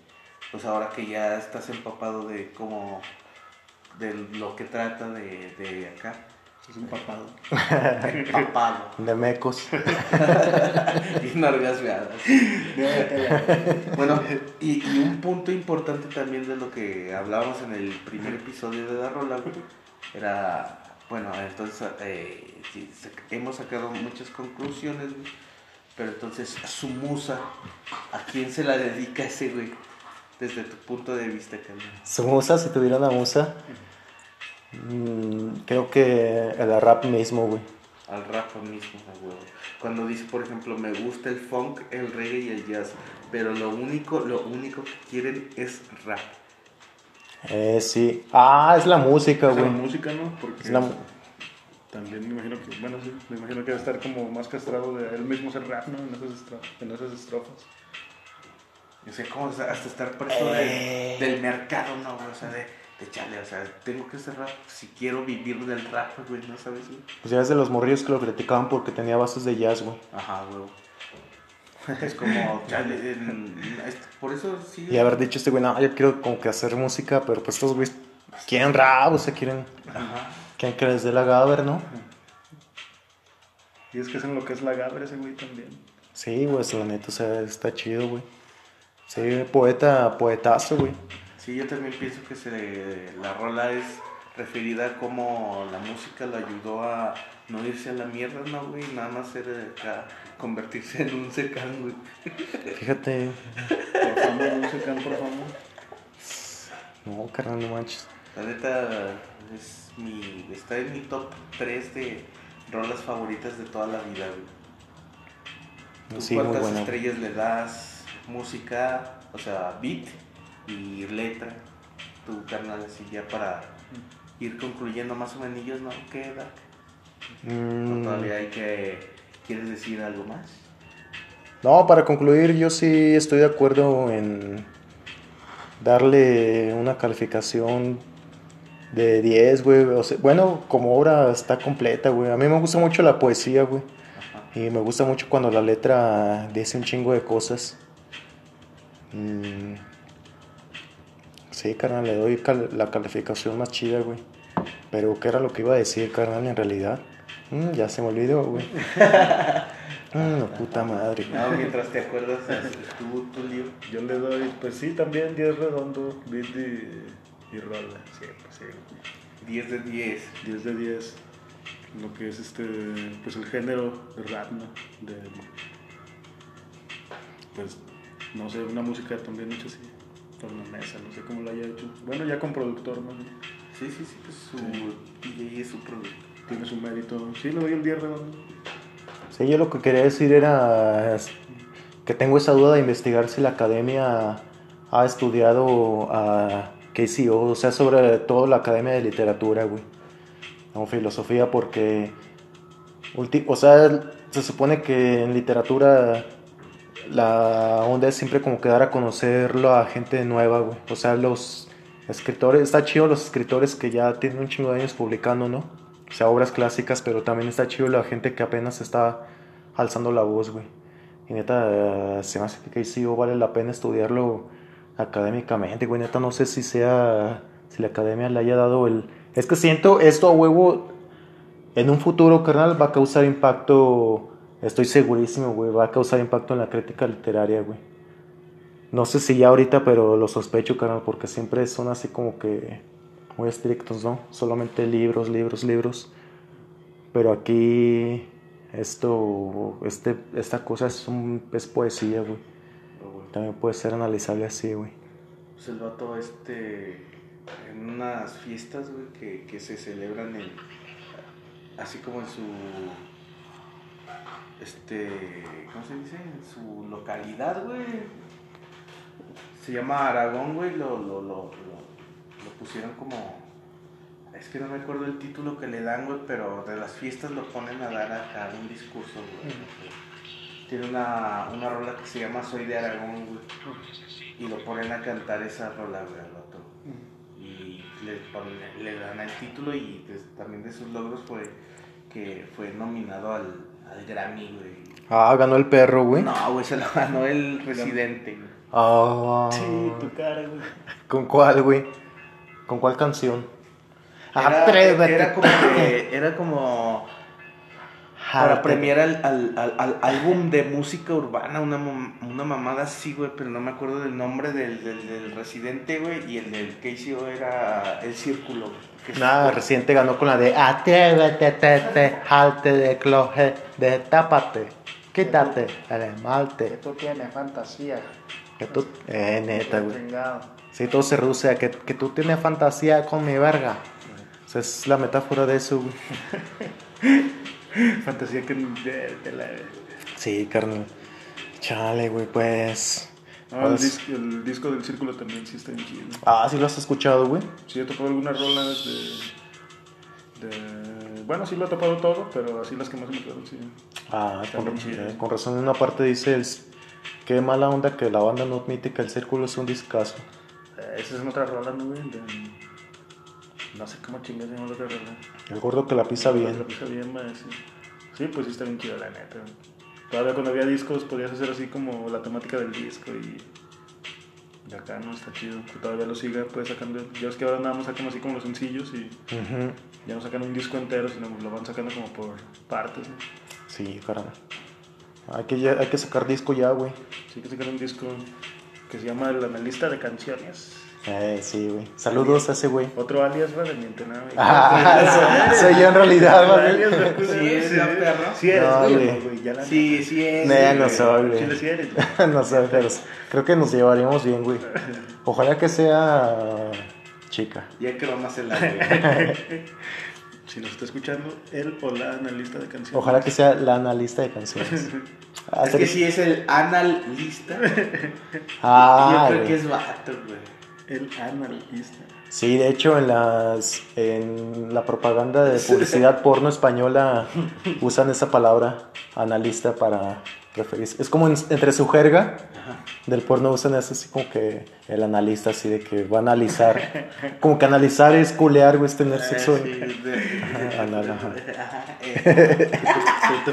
pues ahora que ya estás empapado de cómo, de lo que trata de, de acá, Es un papado. empapado, De mecos. bien orgasmeado. Bueno, y, y un punto importante también de lo que hablábamos en el primer episodio de La Rola, güey, era, bueno, entonces eh, sí, hemos sacado muchas conclusiones, güey, pero entonces su musa, ¿a quién se la dedica ese güey? Desde tu punto de vista, carnal. Su musa, si tuviera una musa, mm, creo que el rap mismo, güey. Al rap mismo, huevo. Cuando dice, por ejemplo, me gusta el funk, el reggae y el jazz, pero lo único, lo único que quieren es rap. Eh, sí. Ah, es la música, Es la güey. música, ¿no? Porque Es la también me imagino que, bueno, sí, me imagino que va a estar como más castrado de él mismo ser rap, ¿no? En esas, en esas estrofas. O sea, como hasta estar preso de- del mercado, ¿no? güey? O sea, de, de chale, o sea, tengo que ser rap si quiero vivir del rap, güey, ¿no sabes, güey? Pues ya es de los morrillos que lo criticaban porque tenía bases de jazz, güey. Ajá, güey. Es como, chale, en- este- por eso sí. Y haber dicho este güey, no, yo quiero como que hacer música, pero pues estos güeyes quieren rap, o sea, quieren, Ajá. quieren que les dé la gaber, ¿no? Y es que es en lo que es la gabra ese güey también. Sí, güey, la neta, o sea, está chido, güey. Sí, poeta, poetazo, güey. Sí, yo también pienso que se, la rola es referida a cómo la música lo ayudó a no irse a la mierda, ¿no, güey? Nada más ser acá, convertirse en un secán, güey. Fíjate, Por fama, no se can por fama. no, carnal, no manches. La neta es mi, está en mi top 3 de rolas favoritas de toda la vida, güey. ¿Tú Sí, cuántas estrellas le das? Música, o sea, beat y letra. Tu carnal, así ya para ir concluyendo más o menos, ¿no? ¿Qué, Dark? Mm, No, todavía hay que ¿Quieres decir algo más? No, para concluir, yo sí estoy de acuerdo en darle una calificación de 10, güey. O sea, bueno, como obra está completa, güey. A mí me gusta mucho la poesía, güey. Y me gusta mucho cuando la letra dice un chingo de cosas. Mm. Sí, carnal, le doy cal- la calificación más chida, güey. Pero, ¿qué era lo que iba a decir, carnal, en realidad? Mm, ya se me olvidó, güey. Mm, puta madre. No, mientras te acuerdas, tú, tu lío. Yo le doy, pues sí, también 10 redondo, beat y, y rola. Sí, pues sí. 10 de 10. 10 de 10. Lo que es este, pues el género de rap, ¿no? De, pues, no sé, una música también hecha así, por la mesa, no sé cómo la haya hecho. Bueno, ya con productor, ¿no? Sí, sí, sí, pues su DJ es su producto. Tiene su mérito. Sí, le doy el 10 redondo. Sí, yo lo que quería decir era que tengo esa duda de investigar si la academia ha estudiado a KCO, o sea, sobre todo la academia de literatura, güey. O filosofía, porque, o sea, se supone que en literatura la onda es siempre como que dar a conocerlo a gente nueva, güey. O sea, los escritores, está chido los escritores que ya tienen un chingo de años publicando, ¿no? O sea, obras clásicas, pero también está chido la gente que apenas está alzando la voz, güey. Y neta, se me hace que sí vale la pena estudiarlo académicamente, güey. Neta, no sé si sea, si la academia le haya dado el... Es que siento esto a huevo, en un futuro, carnal, va a causar impacto, estoy segurísimo, güey, va a causar impacto en la crítica literaria, güey. No sé si ya ahorita, pero lo sospecho, carnal, porque siempre son así como que muy estrictos, ¿no? Solamente libros, libros, libros. Pero aquí esto, este, esta cosa es, un, es poesía, güey. También puede ser analizable así, güey. Pues el vato este en unas fiestas, güey, que, que se celebran en así como en su este, ¿cómo se dice? En su localidad, güey. Se llama Aragón, güey, lo, lo, lo, pusieron como es que no me acuerdo el título que le dan, güey, pero de las fiestas lo ponen a dar acá un discurso, güey. Tiene una, una rola que se llama Soy de Aragón, güey. Y lo ponen a cantar esa rola, güey, al vato. Y le, ponen- le dan el título y pues, también de sus logros fue que fue nominado al, al Grammy, güey. Ah, ganó el perro, güey. No, güey, se lo ganó el residente, güey. Ah, Sí, tu cara, güey. ¿Con cuál, güey? ¿Con cuál canción? Era, Atrévete. era como que, era como para premiar al, al, al, al álbum de música urbana, una, una mamada así, güey, pero no me acuerdo del nombre del, del, del residente, güey, y el del KCO era El Círculo. que Nada, reciente ganó con la de Atrévete, te, te, jalte de cloje, de tápate, quítate el Que esmalte. tú tienes fantasía. Que tú, eh, neta, güey. Sí, todo se reduce a que, que tú tienes fantasía con mi verga. O sea, es la metáfora de eso, güey. Fantasía que. Sí, carnal. Chale, güey, pues. No, el, Pues- disco, el disco del círculo también sí está bien chido. Ah, sí lo has escuchado, güey. Sí he topado algunas rolas de, de... Bueno, sí lo he topado todo, pero así las que más me quedaron, sí. Ah, con, chido. eh, con razón en una parte dice el, qué mala onda que la banda no admite que el círculo es un discazo. Eh, esa es otra rola, ¿no, güey? De- No sé cómo chingas la otra rola. El gordo que la pisa La bien. pisa bien, ma, sí. Sí, pues sí está bien chido, la neta. Todavía cuando había discos podías hacer así como la temática del disco y... De acá no está chido. Que todavía lo siga, pues sacando... Ya es que ahora nada más sacan así como los sencillos y ya no sacan un disco entero, sino lo van sacando como por partes, ¿no? Sí, caramba. Hay que, ya- hay que sacar disco ya, güey. Sí que sacan un disco que se llama El Analista de Canciones. Eh, sí, güey. Saludos a ese güey. Otro alias, va, de mi entrenado. Ah, soy, soy yo en realidad, güey. Sí eres, ¿no, perro? Sí eres, No, güey, güey. güey, ya la Sí, sí es. No, güey. no soy, güey. Sí, sí eres, güey. no sé, pero creo que nos llevaríamos bien, güey. Ojalá que sea chica. Ya creo más el güey. Si nos está escuchando, él o la analista de canciones. Ojalá que sea la analista de canciones. Es que sí es el analista. Ah, yo creo güey. que es vato, güey. El analista. Sí, de hecho en las en la propaganda de publicidad porno española usan esa palabra analista para Es como en- entre su jerga del porno usan eso así como que el analista así de que va a analizar, como que analizar es culear o es tener sexo.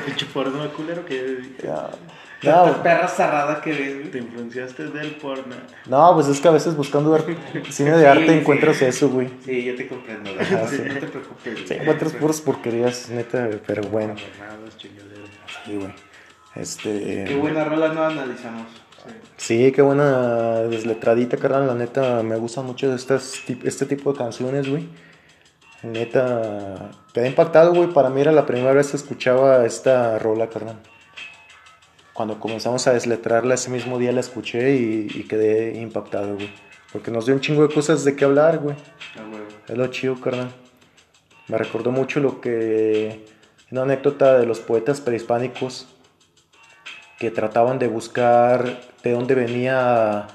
Pinche porno culero que. Tanta No, perra cerrada que ves, te güey. influenciaste del porno. no, pues es que a veces buscando ver cine de arte Sí, encuentras sí. eso, güey. Sí, yo te comprendo, güey. Ajá, sí. No te preocupes. güey. Sí, encuentras puras porquerías, neta, pero bueno. Nada, chingaderas. Sí, güey. Este. Qué buena rola no analizamos. Sí, qué buena desletradita, carnal. La neta, me gustan mucho estas, este tipo de canciones, güey. Neta, quedé impactado, güey. Para mí era la primera vez que escuchaba esta rola, carnal. Cuando comenzamos a desletrarla ese mismo día la escuché y, y quedé impactado, güey. Porque nos dio un chingo de cosas de qué hablar, güey. A huevo. Es lo chido, carnal. Me recordó mucho lo que. Una anécdota de los poetas prehispánicos que trataban de buscar de dónde venía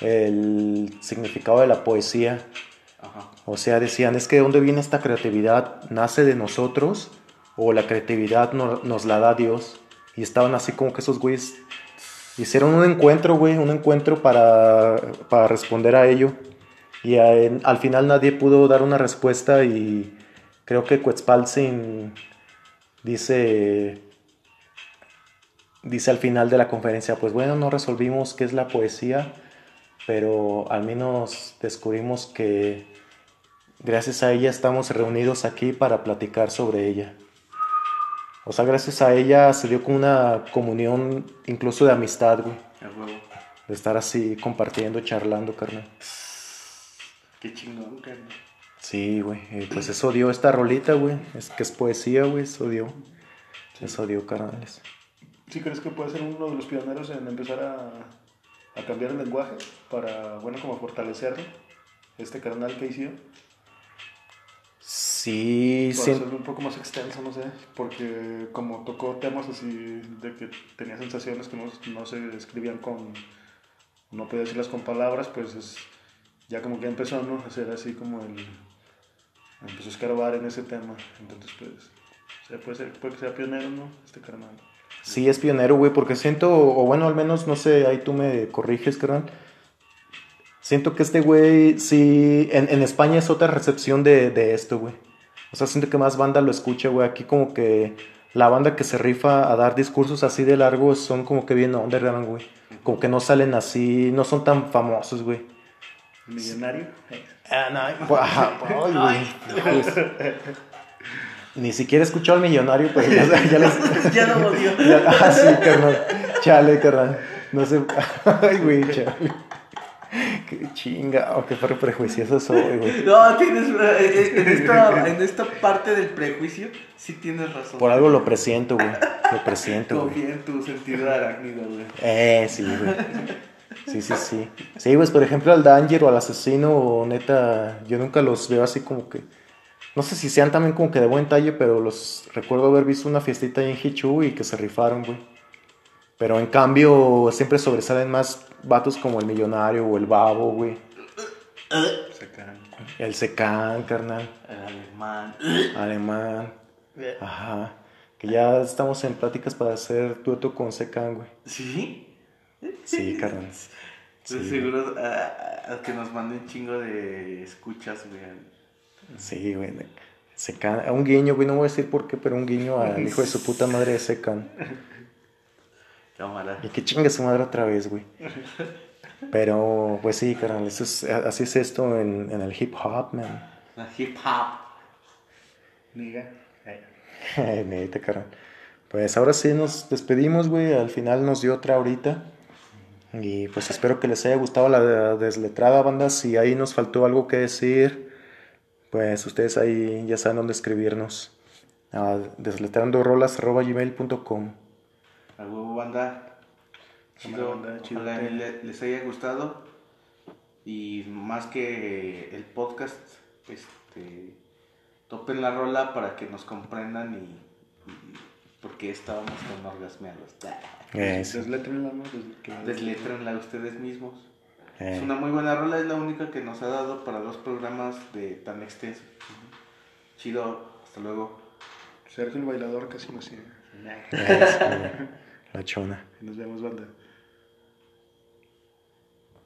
el significado de la poesía. Ajá. O sea, decían, es que de dónde viene esta creatividad, nace de nosotros o la creatividad no- nos la da Dios. Y estaban así como que esos güeyes hicieron un encuentro, güey, un encuentro para, para responder a ello. Y a- en- al final nadie pudo dar una respuesta y creo que Quetzalcoatl dice, dice al final de la conferencia, pues bueno, no resolvimos qué es la poesía, pero al menos descubrimos que gracias a ella estamos reunidos aquí para platicar sobre ella. O sea, gracias a ella se dio como una comunión incluso de amistad, güey. De estar así compartiendo, charlando, carnal. Qué chingón, carnal. Sí, güey. Pues eso dio esta rolita, güey. Es que es poesía, güey. Eso dio. Eso dio, carnales. ¿Sí crees que puede ser uno de los pioneros en empezar a, a cambiar el lenguaje para, bueno, como fortalecerlo? Este canal que hicieron. Sí, Para sí. hacerlo un poco más extenso, no sé, porque como tocó temas así de que tenía sensaciones que no, no se describían con, no podía decirlas con palabras, pues es, ya como que empezó ¿no? a hacer así como el, empezó a escarbar en ese tema, entonces pues, o sea, puede, ser, puede que sea pionero, ¿no? Este carnal. Sí, es pionero, güey, porque siento, o bueno, al menos, no sé, ahí tú me corriges, carnal. Siento que este güey, sí, en, en España es otra recepción de, de esto, güey. O sea, siento que más banda lo escucha, güey. Aquí como que la banda que se rifa a dar discursos así de largos son como que bien underground, güey. Como que no salen así, no son tan famosos, güey. Millonario. Ah, no, ajá, ay, güey. Pues, ni siquiera he escuchado al millonario, pero ya, ya les, ya lo odio. Ya- ah, sí, carnal. Chale, carnal. No sé. Ay, güey, chale. Qué chinga. Oh, qué pre- prejuicioso soy, güey. No, tienes. eh, En esta, en esta parte del prejuicio, sí tienes razón. Por algo lo presiento, güey. Lo presiento, güey. Confía en tu sentido de arácnido, güey. Eh, sí, güey. Sí, sí, sí. Sí, pues, por ejemplo, al Danger o al asesino, neta, yo nunca los veo así como que. No sé si sean también como que de buen talle, pero los recuerdo haber visto una fiestita ahí en Hichu y que se rifaron, güey. Pero en cambio, siempre sobresalen más vatos como el millonario o el babo, güey. Sacan. El secán, carnal. El alemán. Alemán. Ajá. Que ya estamos en pláticas para hacer dueto con secán, güey. ¿Sí? Sí, carnal. Sí, seguro a, a que nos mande un chingo de escuchas, güey. Sí, güey. Secán. Un guiño, güey. No voy a decir por qué, pero un guiño al hijo de su puta madre de secán. Cámara. Y que chingue su madre otra vez, güey. Pero, pues sí, carnal. Eso es, así es esto en, en el hip hop, man. La hip hop. Niga. Neta, carnal. Pues ahora sí nos despedimos, güey. Al final nos dio otra horita. Y pues espero que les haya gustado la desletrada, banda. Si ahí nos faltó algo que decir, pues ustedes ahí ya saben dónde escribirnos. A desletrandorolas.gmail.com A huevo, banda. Chido. Banda, chido. Ojalá le- les haya gustado. Y más que el podcast, este, topen la rola para que nos comprendan y, y por qué estábamos tan orgasmeados. Desletrenla, Desletrenla ustedes mismos. Eh. Es una muy buena rola, es la única que nos ha dado para dos programas de tan extensos. Chido, hasta luego. Sergio el bailador casi me sigue. Eh, sí, la chona. Nos vemos, banda.